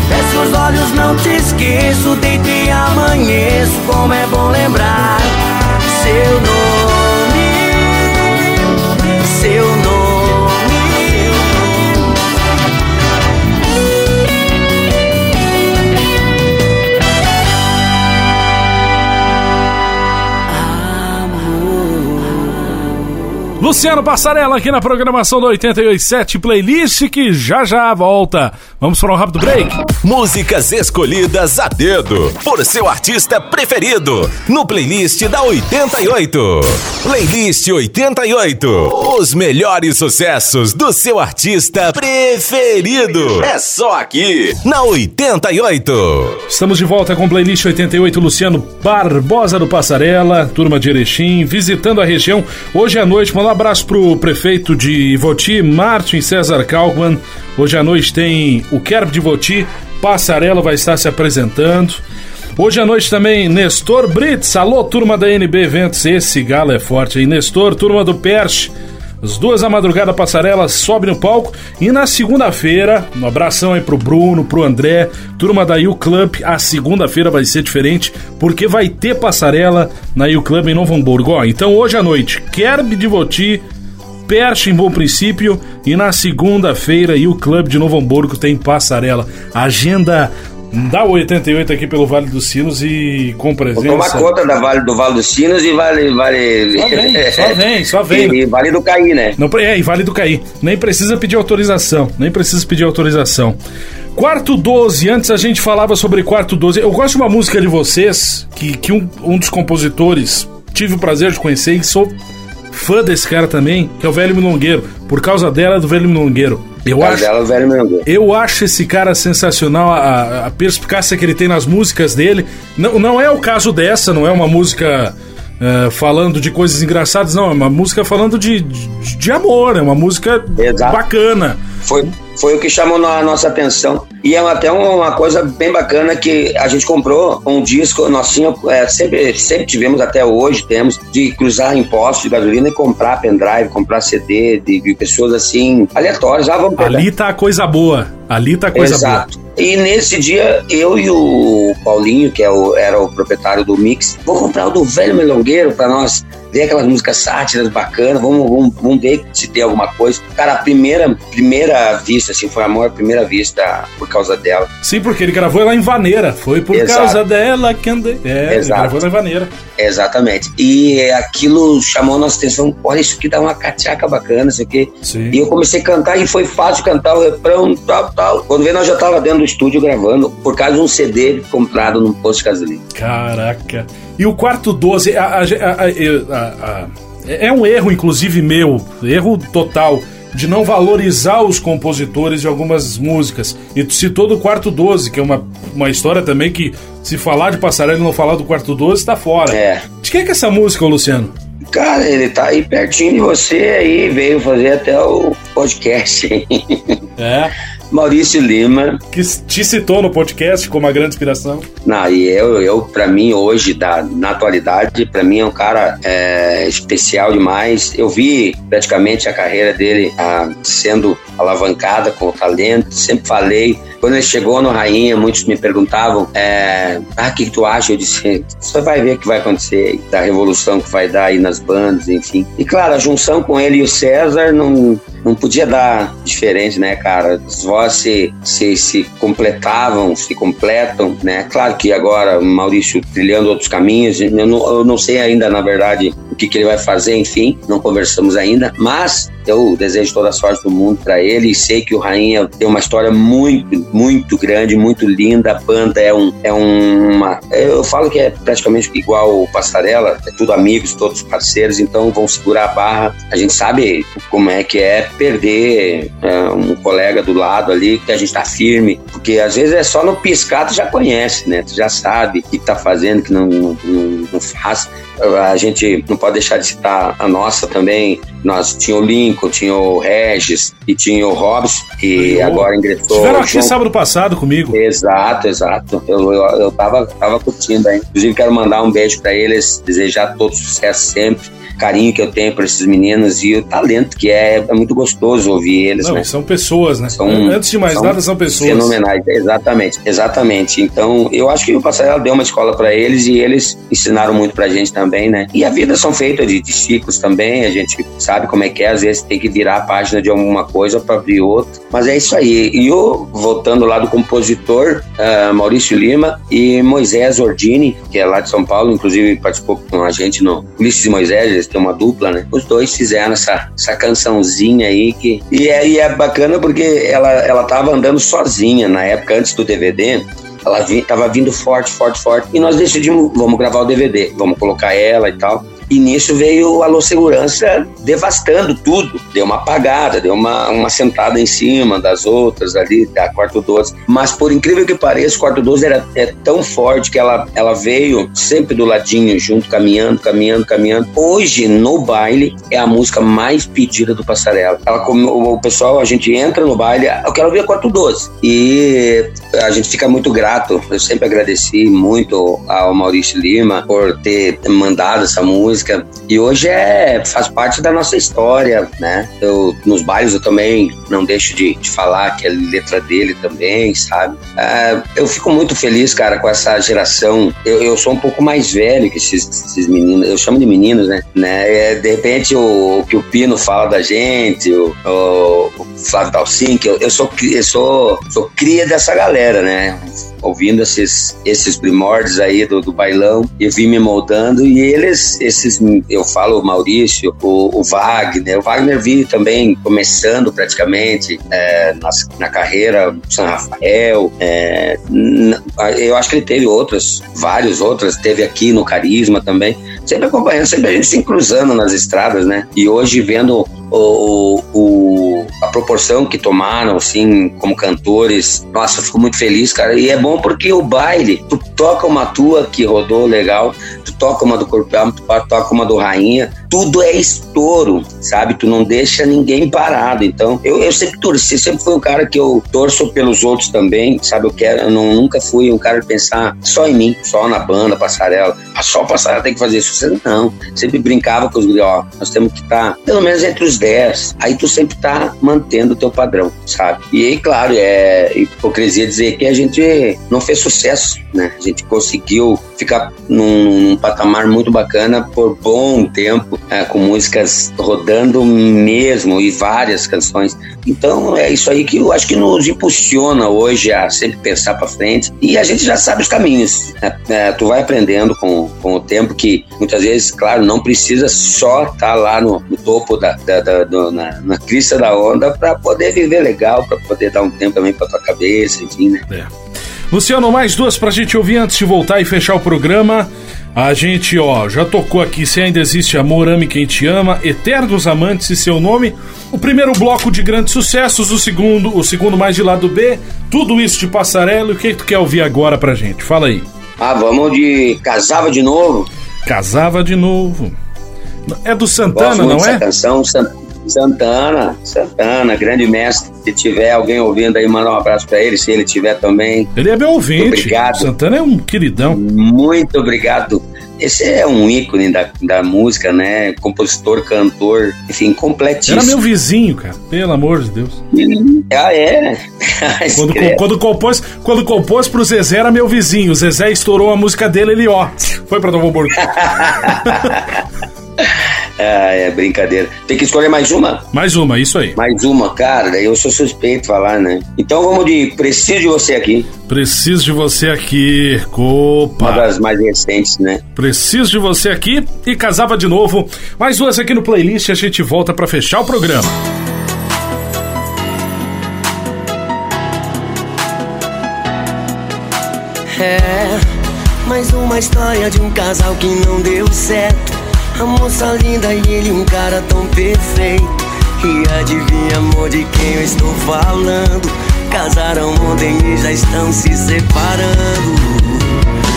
Fecho os olhos, não te esqueço, deito e amanheço, como é bom lembrar seu nome, Luciano Passarela aqui na programação do 887 Playlist que já já volta. Vamos para um rápido break. Músicas escolhidas a dedo por seu artista preferido no playlist da 88. Playlist 88. Os melhores sucessos do seu artista preferido. É só aqui na 88. Estamos de volta com Playlist 88 Luciano Barbosa do Passarela, turma de Erechim, visitando a região hoje à noite. Mandar abraço pro prefeito de Ivoti, Martin César Kalkman. Hoje à noite tem o Kerb de Ivoti, Passarela vai estar se apresentando. Hoje à noite também Nestor Brits, alô turma da NB Eventos, esse galo é forte aí. Nestor, turma do Perche, as duas da madrugada passarela sobe no palco e na segunda-feira, um abração aí pro Bruno, pro André, turma da U Club, a segunda-feira vai ser diferente porque vai ter passarela na U Club em Novo Hamburgo. Ó, então hoje à noite, Kerb de Voti, Perche em Bom Princípio e na segunda-feira U Club de Novo Hamburgo tem passarela. Agenda da 88 aqui pelo Vale dos Sinos e com presença. Vou tomar conta da vale, do Vale dos Sinos e vale. vale... Só vem, só vem, só vem. E, e Vale do Caí, né? Não, é, e Vale do Caí. Nem precisa pedir autorização. Nem precisa pedir autorização. Quarto 12, antes a gente falava sobre Quarto 12. Eu gosto de uma música de vocês que, que um, um dos compositores tive o prazer de conhecer e sou fã desse cara também, que é o Velho Milongueiro. Por causa dela, do Velho Milongueiro. Eu acho. dela, velho. Eu acho esse cara sensacional, a, a perspicácia que ele tem nas músicas dele. Não, não é o caso dessa, não é uma música eh, falando de coisas engraçadas, não. É uma música falando de, de, de amor, é uma música Exato. bacana. Foi, foi o que chamou a nossa atenção. E é até uma coisa bem bacana que a gente comprou um disco, nós tínhamos, é, sempre, sempre tivemos, até hoje temos, de cruzar em postos de gasolina e comprar pendrive, comprar CD de, de pessoas assim, aleatórias. Ah, vamos pegar. Ali tá a coisa boa. Ali tá a coisa Exato. E nesse dia, eu e o Paulinho, que é o- era o proprietário do Mix, vou comprar o do Velho Melongueiro pra nós ver aquelas músicas sátiras bacanas, vamos, vamos, vamos ver se tem alguma coisa. Cara, a primeira, primeira vista, assim, foi amor à primeira vista por causa dela. Sim, porque ele gravou lá em Vaneira. Foi por Exato. causa dela que andei. É, ele Exato. gravou lá em Vaneira. Exatamente. E aquilo chamou a nossa atenção. Olha, isso aqui dá uma cachaca bacana, isso aqui. Sim. E eu comecei a cantar e foi fácil cantar o refrão, tal, tal. Quando veio, nós já tava dentro do estúdio gravando, por causa de um CD comprado num posto de gasolina. Caraca. E o quarto 12, a- a- a- a- é um erro, inclusive meu, erro total, de não valorizar os compositores de algumas músicas. E tu citou do quarto 12, que é uma, uma história também que, se falar de passarela e não falar do quarto 12, tá fora. É. De quem é que é essa música, Luciano? Cara, ele tá aí pertinho de você aí, veio fazer até o podcast. É. Maurício Lima. Que te citou no podcast como uma grande inspiração. Não, e eu, eu para mim, hoje, da, na atualidade, para mim é um cara é, especial demais. Eu vi praticamente a carreira dele ah, sendo alavancada com o talento, sempre falei. Quando ele chegou no Rainha, muitos me perguntavam: é, Ah, o que, que tu acha? Eu disse: Você vai ver o que vai acontecer, da revolução que vai dar aí nas bandas, enfim. E claro, a junção com ele e o César não, não podia dar diferente, né, cara? As vozes se, se, se completavam, se completam, né? Claro que agora Maurício trilhando outros caminhos, eu não, eu não sei ainda, na verdade, que, que ele vai fazer, enfim, não conversamos ainda, mas eu desejo toda a sorte do mundo para ele e sei que o Rainha tem uma história muito, muito grande, muito linda. A banda é, um, é uma. Eu falo que é praticamente igual o Passarela, é tudo amigos, todos parceiros, então vão segurar a barra. A gente sabe como é que é perder é, um colega do lado ali, que a gente tá firme, porque às vezes é só no piscar tu já conhece, né? Tu já sabe o que tá fazendo, que não, não, não faz. A gente não pode deixar de citar a nossa também. Nós tinha o Lincoln, tinha o Regis e tinha o Robson, que Eu- agora ingressou. Estiveram aqui João- sábado passado comigo. Exato, exato. Eu, eu, eu tava, tava curtindo aí. Inclusive, quero mandar um beijo pra eles, desejar todo sucesso sempre. Carinho que eu tenho por esses meninos e o talento que é, é muito gostoso ouvir eles, Não, né? são pessoas, né? São- Antes de mais são nada, são pessoas. Fenomenais, exatamente, exatamente. Então, eu acho que o Passarela deu uma escola para eles e eles ensinaram muito pra gente também, né? E a vida são feitas de, de ciclos também, a gente sabe como é que é, às vezes tem que virar a página de alguma coisa para abrir outra. Mas é isso aí. E eu, voltando lá do compositor, ah, Maurício Lima e Moisés Ordini, que é lá de São Paulo, inclusive participou com a gente no Ulisses e Moisés, eles têm uma dupla, né? Os dois fizeram essa, essa cançãozinha aí que. E é, e é bacana porque ela, ela tava andando sozinha na época, antes do DVD. Ela vi, tava vindo forte, forte, forte. E nós decidimos, vamos gravar o DVD, vamos colocar ela e tal. E nisso veio o Alô Segurança devastando tudo. Deu uma apagada, deu uma, uma sentada em cima das outras ali, da Quarto 12. Mas por incrível que pareça, o Quarto 12 era é tão forte que ela, ela veio sempre do ladinho, junto, caminhando, caminhando, caminhando. Hoje, no baile, é a música mais pedida do Passarela. Ela, o, pessoal, a gente entra no baile, eu quero ouvir a Quarto 12. E a gente fica muito grato. Eu sempre agradeci muito ao Maurício Lima por ter mandado essa música. E hoje é faz parte da nossa história, né? Eu, nos bailes eu também não deixo de, de falar que é letra dele também, sabe? Ah, eu fico muito feliz, cara, com essa geração. Eu, eu sou um pouco mais velho que esses, esses meninos. Eu chamo de meninos, né? né? É, de repente o, o que o Pino fala da gente, o, o, o Flávio Dalcin, eu, eu sou eu sou sou cria dessa galera, né? ouvindo esses, esses primórdios aí do, do bailão e vim me moldando e eles, esses, eu falo o Maurício, o, o Wagner, o Wagner vi também começando praticamente é, nas, na carreira São Rafael, é, eu acho que ele teve outras, vários outras, teve aqui no Carisma também, sempre acompanhando, sempre a gente se cruzando nas estradas, né? E hoje vendo o, o, a proporção que tomaram, assim, como cantores. Nossa, eu fico muito feliz, cara. E é bom porque o baile, tu toca uma tua que rodou legal, tu toca uma do Corpo Alma, tu toca uma do Rainha, tudo é estouro, sabe? Tu não deixa ninguém parado. Então, eu, eu sempre torci, sempre fui um cara que eu torço pelos outros também, sabe? Eu quero, eu não, nunca fui um cara de pensar só em mim, só na banda, passarela. Ah, só passarela tem que fazer isso. Não. Sempre brincava com os guri, ó, nós temos que estar pelo menos entre os 10. Aí tu sempre tá mantendo o teu padrão, sabe? E aí, claro, é hipocrisia dizer que a gente não fez sucesso, né? A gente conseguiu ficar num, num patamar muito bacana por bom tempo, é, com músicas rodando mesmo e várias canções. Então é isso aí que eu acho que nos impulsiona hoje a sempre pensar para frente e a gente já sabe os caminhos. né? É, tu vai aprendendo com, com o tempo que muitas vezes, claro, não precisa só estar tá lá no, no topo da, da, da do, na, na crista da onda para poder viver legal, para poder dar um tempo também para tua cabeça, enfim, né? É. Luciano, mais duas pra gente ouvir antes de voltar e fechar o programa. A gente, ó, já tocou aqui Se Ainda Existe Amor, Ame Quem Te Ama, Eternos Amantes e Seu Nome. O primeiro bloco de grandes sucessos, o segundo, o segundo mais de lado B, tudo isso de passarela. E o que tu quer ouvir agora pra gente? Fala aí. Ah, vamos de Casava de Novo. Casava de novo. É do Santana, não é? canção, San- Santana, Santana, grande mestre. Se tiver alguém ouvindo aí, manda um abraço pra ele, se ele tiver também. Ele é meu ouvinte. Obrigado. Santana é um queridão. Muito obrigado. Esse é um ícone da, da música, né? Compositor, cantor, enfim, Era completíssimo. meu vizinho, cara. Pelo amor de Deus. Ah, é? Quando, Escreve. quando, compôs, quando compôs pro Zezé era meu vizinho. O Zezé estourou a música dele, ele ó. Foi pra Novo Hamburgo. Ah, é brincadeira. Tem que escolher mais uma? Mais uma, isso aí. Mais uma, cara, daí eu sou suspeito de falar, né? Então vamos de Preciso de Você aqui, Preciso de você aqui, uma Copa. das mais recentes, né? Preciso de você aqui e casava de novo. Mais duas aqui no playlist e a gente volta pra fechar o programa. É mais uma história de um casal que não deu certo. A moça linda e ele um cara tão perfeito. E adivinha, amor, de quem eu estou falando? Casaram ontem e já estão se separando.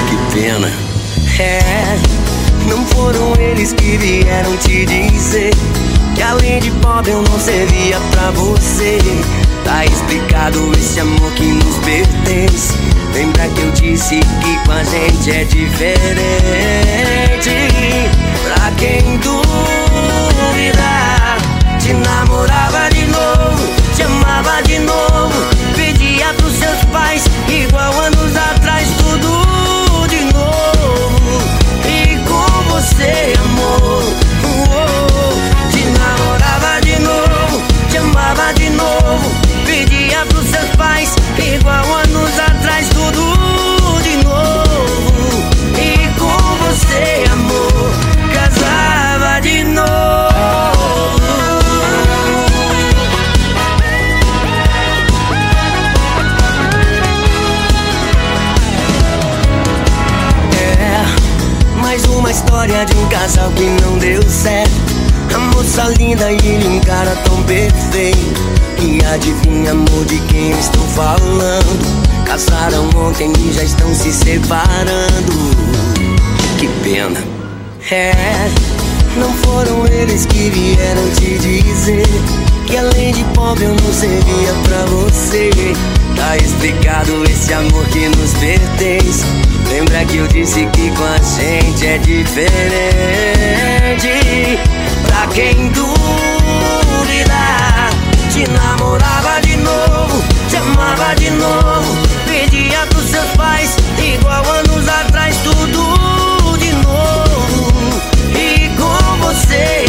Que pena. É Não foram eles que vieram te dizer que além de pobre eu não servia pra você. Tá explicado esse amor que nos pertence. Lembra que eu disse que com a gente é diferente? Pra quem duvida, de novo, certo. A moça linda e ele um cara tão perfeito. E adivinha, amor, de quem eu estou falando? Casaram ontem e já estão se separando. Que pena. É, não foram eles que vieram te dizer que além de pobre eu não servia pra você. Tá explicado esse amor que nos pertence. Lembra que eu disse que com a gente é diferente? Pra quem duvida, te namorava de novo, te amava de novo, pedia pros seus pais igual anos atrás tudo de novo. E com você,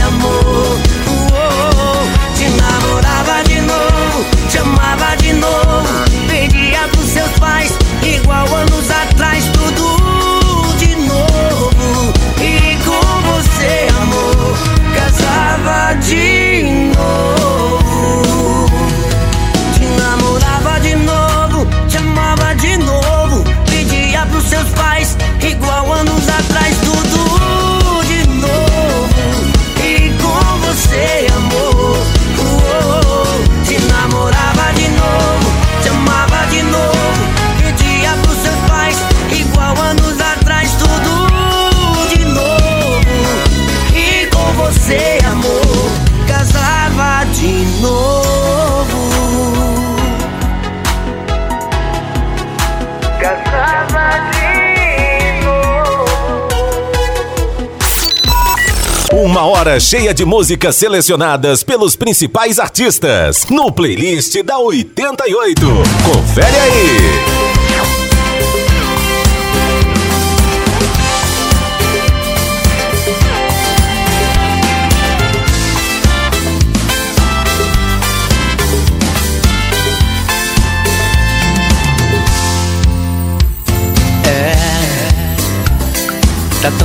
Cheia de músicas selecionadas pelos principais artistas no playlist da 88. Confere aí.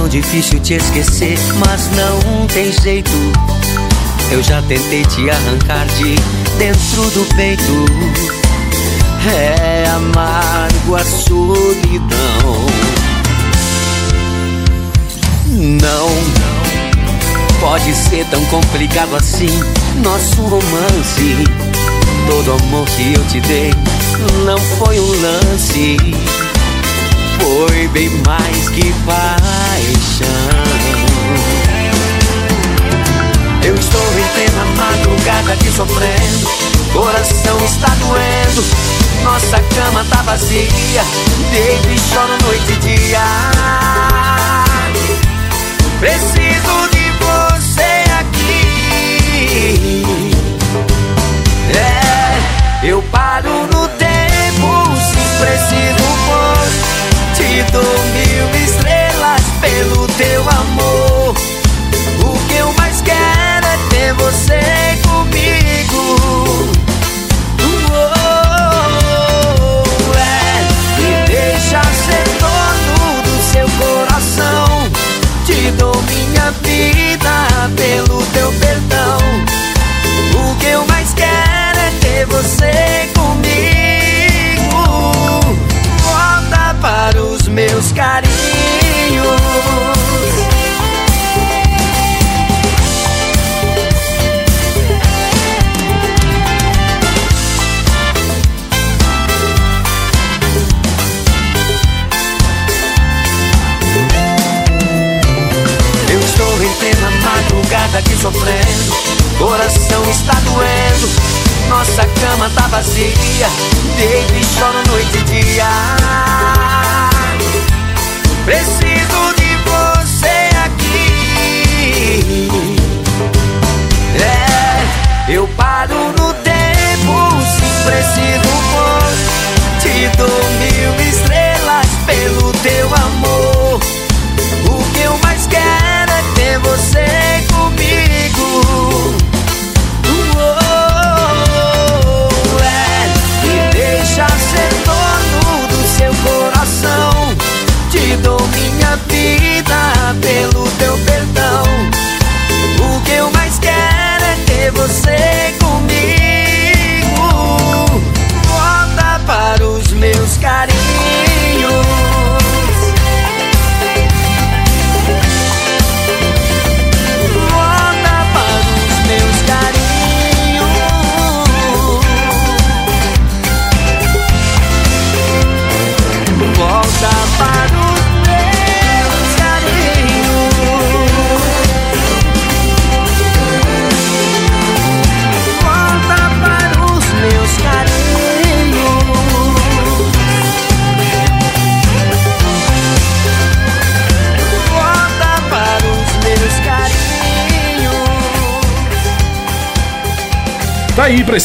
Difícil te esquecer, mas não tem jeito. Eu já tentei te arrancar de dentro do peito. É amargo a solidão. Não, pode ser tão complicado assim. Nosso romance, todo amor que eu te dei, não foi um lance foi bem mais que paixão. Eu estou em plena madrugada aqui sofrendo, coração está doendo, nossa cama tá vazia, baby choro noite e dia. Preciso de você aqui. É, eu paro no tempo se preciso dou mil estrelas pelo teu amor. O que eu mais quero é ter você comigo. Oh, é, me deixa ser dono do seu coração. Te dou minha vida sofrendo, coração está doendo. Nossa cama tá vazia, deito e choro noite e dia. Preciso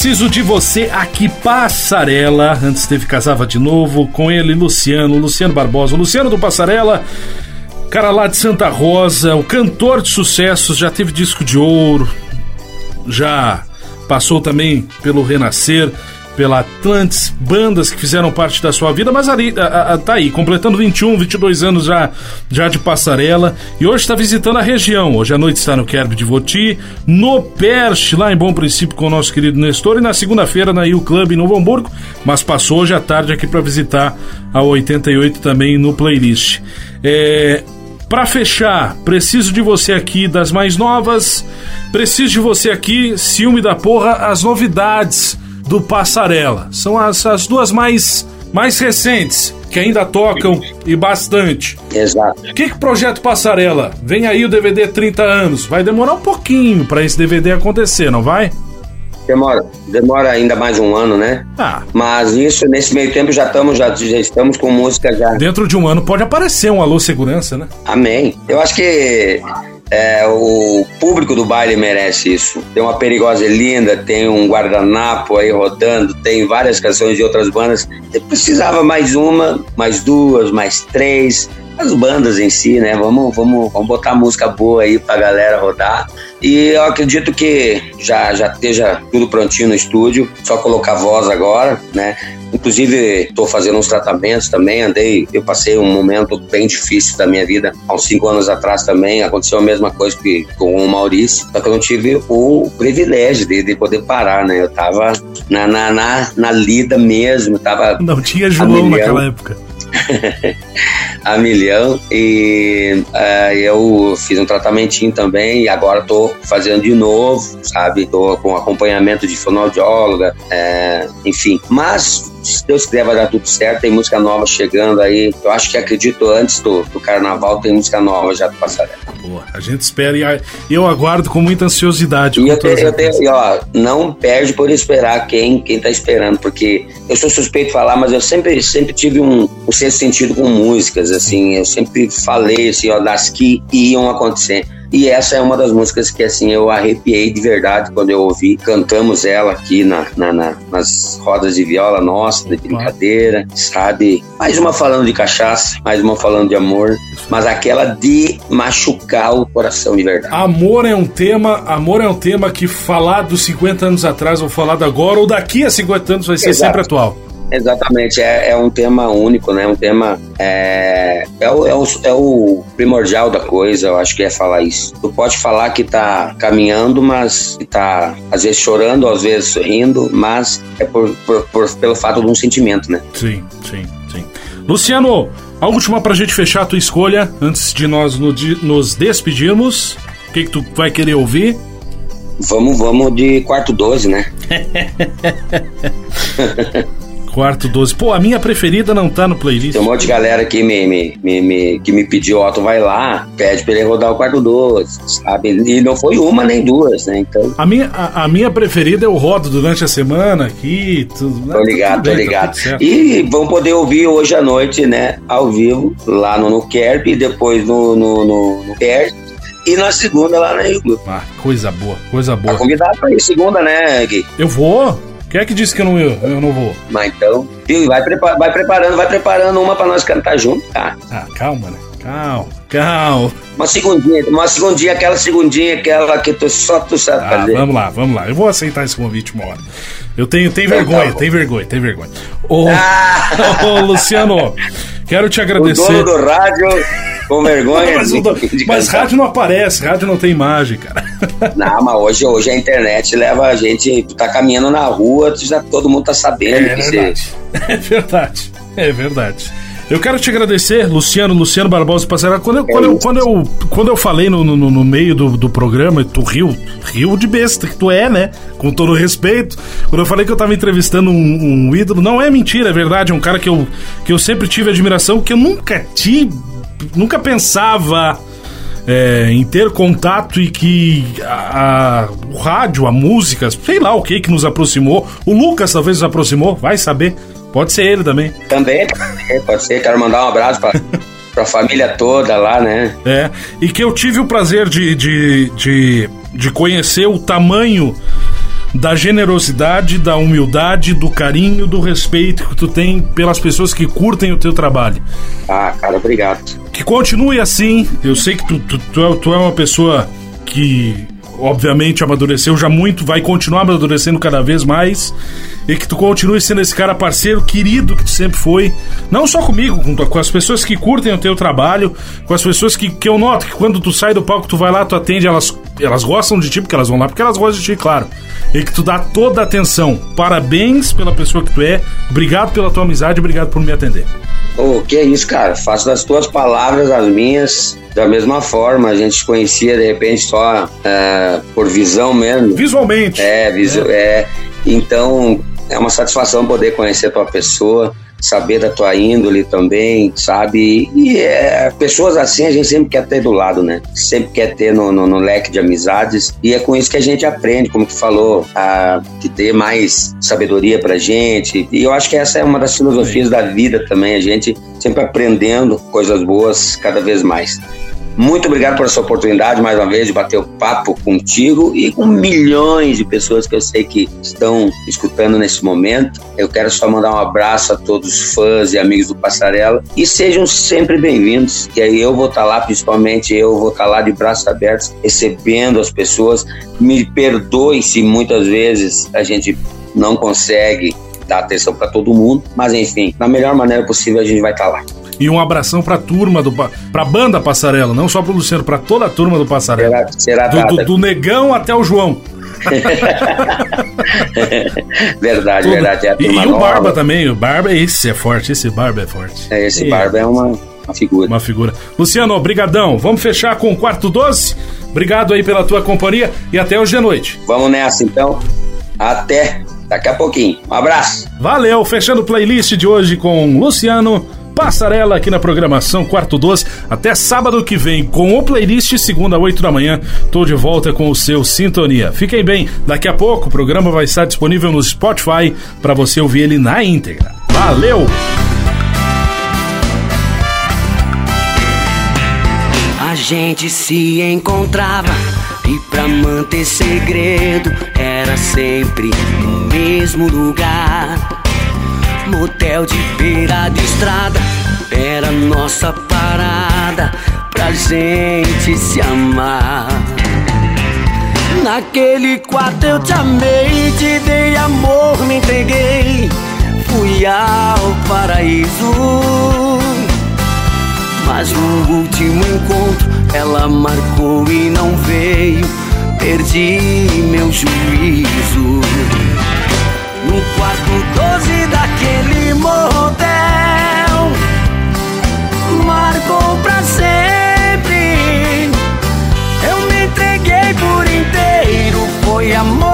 preciso de você aqui, Passarela. Antes teve Casava de novo, com ele, Luciano, Luciano Barbosa, Luciano do Passarela, cara lá de Santa Rosa, o cantor de sucessos, já teve disco de ouro, já passou também pelo Renascer, pela Atlantis, bandas que fizeram parte da sua vida, mas ali, a, a, tá aí, completando 21, 22 anos já, já de passarela, e hoje está visitando a região. Hoje à noite está no Kerb de Voti, no Perche, lá em Bom Princípio com o nosso querido Nestor, e na segunda-feira na Il Club em Novo Hamburgo, mas passou hoje à tarde aqui para visitar a 88 também no playlist. É, Pra fechar, preciso de você aqui das mais novas. Preciso de você aqui, ciúme da porra, as novidades do Passarela. São as, as duas mais, mais recentes, que ainda tocam e bastante. Exato. O que que projeto Passarela? Vem aí o DVD 30 anos. Vai demorar um pouquinho pra esse DVD acontecer, não vai? Demora, demora ainda mais um ano, né? Ah, Mas isso, nesse meio tempo já estamos, já, já estamos com música já. dentro de um ano pode aparecer um Alô Segurança, né? Amém. Eu acho que é, o público do baile merece isso. Tem uma perigosa linda, tem um guardanapo aí rodando, tem várias canções de outras bandas. Eu precisava mais uma, mais duas, mais três. As bandas em si, né? Vamos, vamos, vamos botar música boa aí pra galera rodar. E eu acredito que já, já esteja tudo prontinho no estúdio, só colocar voz agora, né? Inclusive, estou fazendo uns tratamentos também. Andei, eu passei um momento bem difícil da minha vida. Há uns cinco anos atrás também aconteceu a mesma coisa que com o Maurício. Só que eu não tive o privilégio de, de poder parar, né? Eu tava na, na, na, na lida mesmo, tava Não tinha João naquela época. a milhão e eh, eu fiz um tratamentinho também e agora tô fazendo de novo, sabe? Tô com acompanhamento de fonoaudióloga, eh, enfim. Mas se Deus quiser vai dar tudo certo, tem música nova chegando aí. Eu acho que acredito antes do, do carnaval tem música nova já do Passarela. Boa, a gente espera e eu aguardo com muita ansiosidade. E eu, tenho, eu as- tenho, e, ó, não perde por esperar quem, quem tá esperando, porque eu sou suspeito de falar, mas eu sempre, sempre tive um, um sexto sentido com músicas, assim, eu sempre falei, assim, ó, das que iam acontecer. E essa é uma das músicas que, assim, eu arrepiei de verdade quando eu ouvi. Cantamos ela aqui na, na- na- nas rodas de viola nossa, de brincadeira, sabe? Mais uma falando de cachaça, mais uma falando de amor, mas aquela de machucar o coração de verdade. Amor é um tema, amor é um tema que falar dos 50 anos atrás ou falado agora ou daqui a 50 anos vai ser Exato. sempre atual. Exatamente, é, é um tema único, né? Um tema. É, é, o, é, o, é o primordial da coisa, eu acho que é falar isso. Tu pode falar que tá caminhando, mas que tá às vezes chorando, às vezes sorrindo, mas é por, por- por- pelo fato de um sentimento, né? Sim, sim, sim. Luciano, a última pra gente fechar a tua escolha, antes de nós nos despedirmos. O que, que tu vai querer ouvir? Vamos, vamos de quarto 12, né? Quarto 12. Pô, a minha preferida não tá no playlist. Tem um monte de galera que me, me, me, me- que me pediu, ó, tu vai lá, pede pra ele rodar o quarto 12, sabe? E não foi uma nem duas, né? Então, A minha, a, a minha preferida eu rodo durante a semana aqui. Tudo, tô ligado, tudo tô bem, tá ligado. certo. E vão poder ouvir hoje à noite, né? Ao vivo, lá no, no Kerp, e depois no, no, no, no Kerp, e na segunda lá na Iglu. Ah, coisa boa, coisa Tá boa. convidado pra ir segunda, né, Gui? Eu vou? Quem é que disse que eu não, eu, eu não vou? Mas então, viu? Vai, prepa- vai preparando, vai preparando uma pra nós cantar junto, tá? Ah, calma, né? Calma, calma. Uma segundinha, uma segundinha, aquela segundinha, aquela que tu, só tu sabe Ah, fazer. vamos lá, vamos lá. Eu vou aceitar esse convite uma hora. Eu tenho, tenho tá vergonha, bom. tenho vergonha, tenho vergonha. Ô, Ah! ô, Luciano, quero te O agradecer. dono do rádio com vergonha. mas, de- o de mas rádio não aparece, rádio não tem imagem, cara. Não, mas hoje, hoje a internet leva a gente. Tu tá caminhando na rua, tu já, todo mundo tá sabendo É que você. verdade. É verdade. É verdade. Eu quero te agradecer, Luciano, Luciano Barbosa Passarela. Quando eu, quando eu, quando eu, quando eu falei no, no, no meio do, do programa, tu riu, riu de besta, que tu é, né? Com todo respeito. Quando eu falei que eu tava entrevistando um, um ídolo, não é mentira, é verdade. É um cara que eu, que eu sempre tive admiração, que eu nunca tive, nunca pensava é, em ter contato e que a, a- o rádio, a música, sei lá o que que nos aproximou. O Lucas talvez nos aproximou, vai saber. Pode ser ele também. Também, pode ser. Quero mandar um abraço pra, pra família toda lá, né? É, e que eu tive o prazer de, de, de, de conhecer o tamanho da generosidade, da humildade, do carinho, do respeito que tu tem pelas pessoas que curtem o teu trabalho. Ah, cara, obrigado. Que continue assim. Eu sei que tu, tu, tu é, tu é uma pessoa que, obviamente, amadureceu já muito, vai continuar amadurecendo cada vez mais. E que tu continue sendo esse cara parceiro, querido que tu sempre foi. Não só comigo, com, com as pessoas que curtem o teu trabalho, com as pessoas que, que eu noto que quando tu sai do palco, tu vai lá, tu atende, elas, elas gostam de ti, porque elas vão lá, porque elas gostam de ti, claro. E que tu dá toda a atenção. Parabéns pela pessoa que tu é. Obrigado pela tua amizade, obrigado por me atender. Ô, que é isso, cara? Faço das tuas palavras as minhas da mesma forma. A gente se conhecia, de repente, só é, por visão mesmo. Visualmente. É, visu é. Então, é uma satisfação poder conhecer a tua pessoa, saber da tua índole também, sabe? E é, pessoas assim a gente sempre quer ter do lado, né? Sempre quer ter no, no, no leque de amizades. E é com isso que a gente aprende, como tu falou, a que ter mais sabedoria pra gente. E eu acho que essa é uma das filosofias da vida também, a gente sempre aprendendo coisas boas cada vez mais. Muito obrigado por essa oportunidade, mais uma vez, de bater o papo contigo e com milhões de pessoas que eu sei que estão escutando nesse momento. Eu quero só mandar um abraço a todos os fãs e amigos do Passarela e sejam sempre bem-vindos. E aí eu vou estar lá, principalmente eu vou estar lá de braços abertos, recebendo as pessoas. Me perdoe se muitas vezes a gente não consegue dar atenção para todo mundo, mas enfim, da melhor maneira possível a gente vai estar lá. E um abração pra turma do pra banda Passarela, não só pro Luciano, pra toda a turma do Passarela. Será, será Do, do- do negão até o João. verdade, Tudo. verdade. É e, e o. Barba também. O Barba, esse é forte, esse Barba é forte. É, Esse E- Barba é uma, uma figura. Uma figura. Luciano, brigadão. Vamos fechar com o quarto 12? Obrigado aí pela tua companhia e até hoje de noite. Vamos nessa então. Até daqui a pouquinho. Um abraço. Valeu, fechando o playlist de hoje com Luciano Passarela aqui na programação Quarto 12. Até sábado que vem com o playlist, segunda, 8 da manhã. Tô de volta com o seu Sintonia. Fiquem bem, daqui a pouco o programa vai estar disponível no Spotify para você ouvir ele na íntegra. Valeu! A gente se encontrava e pra manter segredo era sempre no mesmo lugar. Motel de beira de estrada era nossa parada pra gente se amar. Naquele quarto eu te amei, te dei amor, me entreguei, fui ao paraíso. Mas no último encontro ela marcou e não veio. Perdi meu juízo. No quarto 12 motel, marcou pra sempre. Eu me entreguei por inteiro, foi amor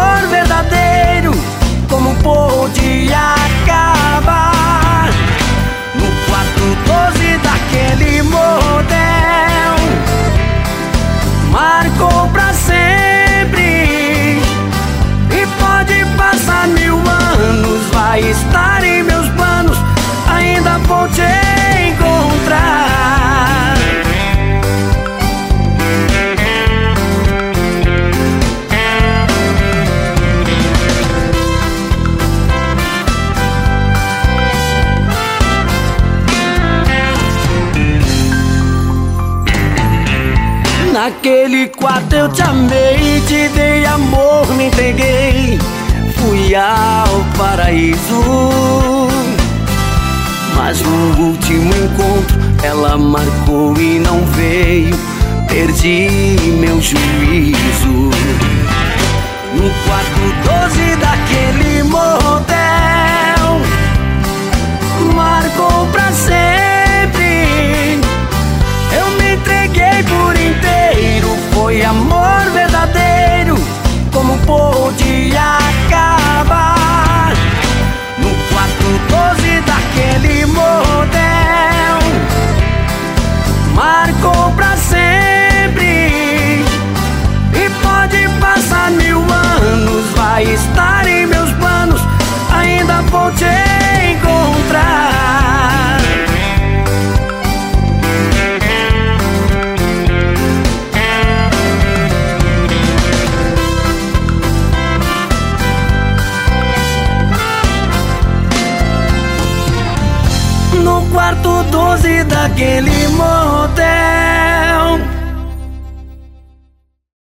Quatro eu te amei, te dei amor, me entreguei. Fui ao paraíso. Mas no último encontro ela marcou e não veio. Perdi meu juízo. No quarto 12 foi amor verdadeiro. Como pôde acabar? No quarto 12 daquele motel, marcou pra sempre. E pode passar mil anos, vai estar 12 daquele motel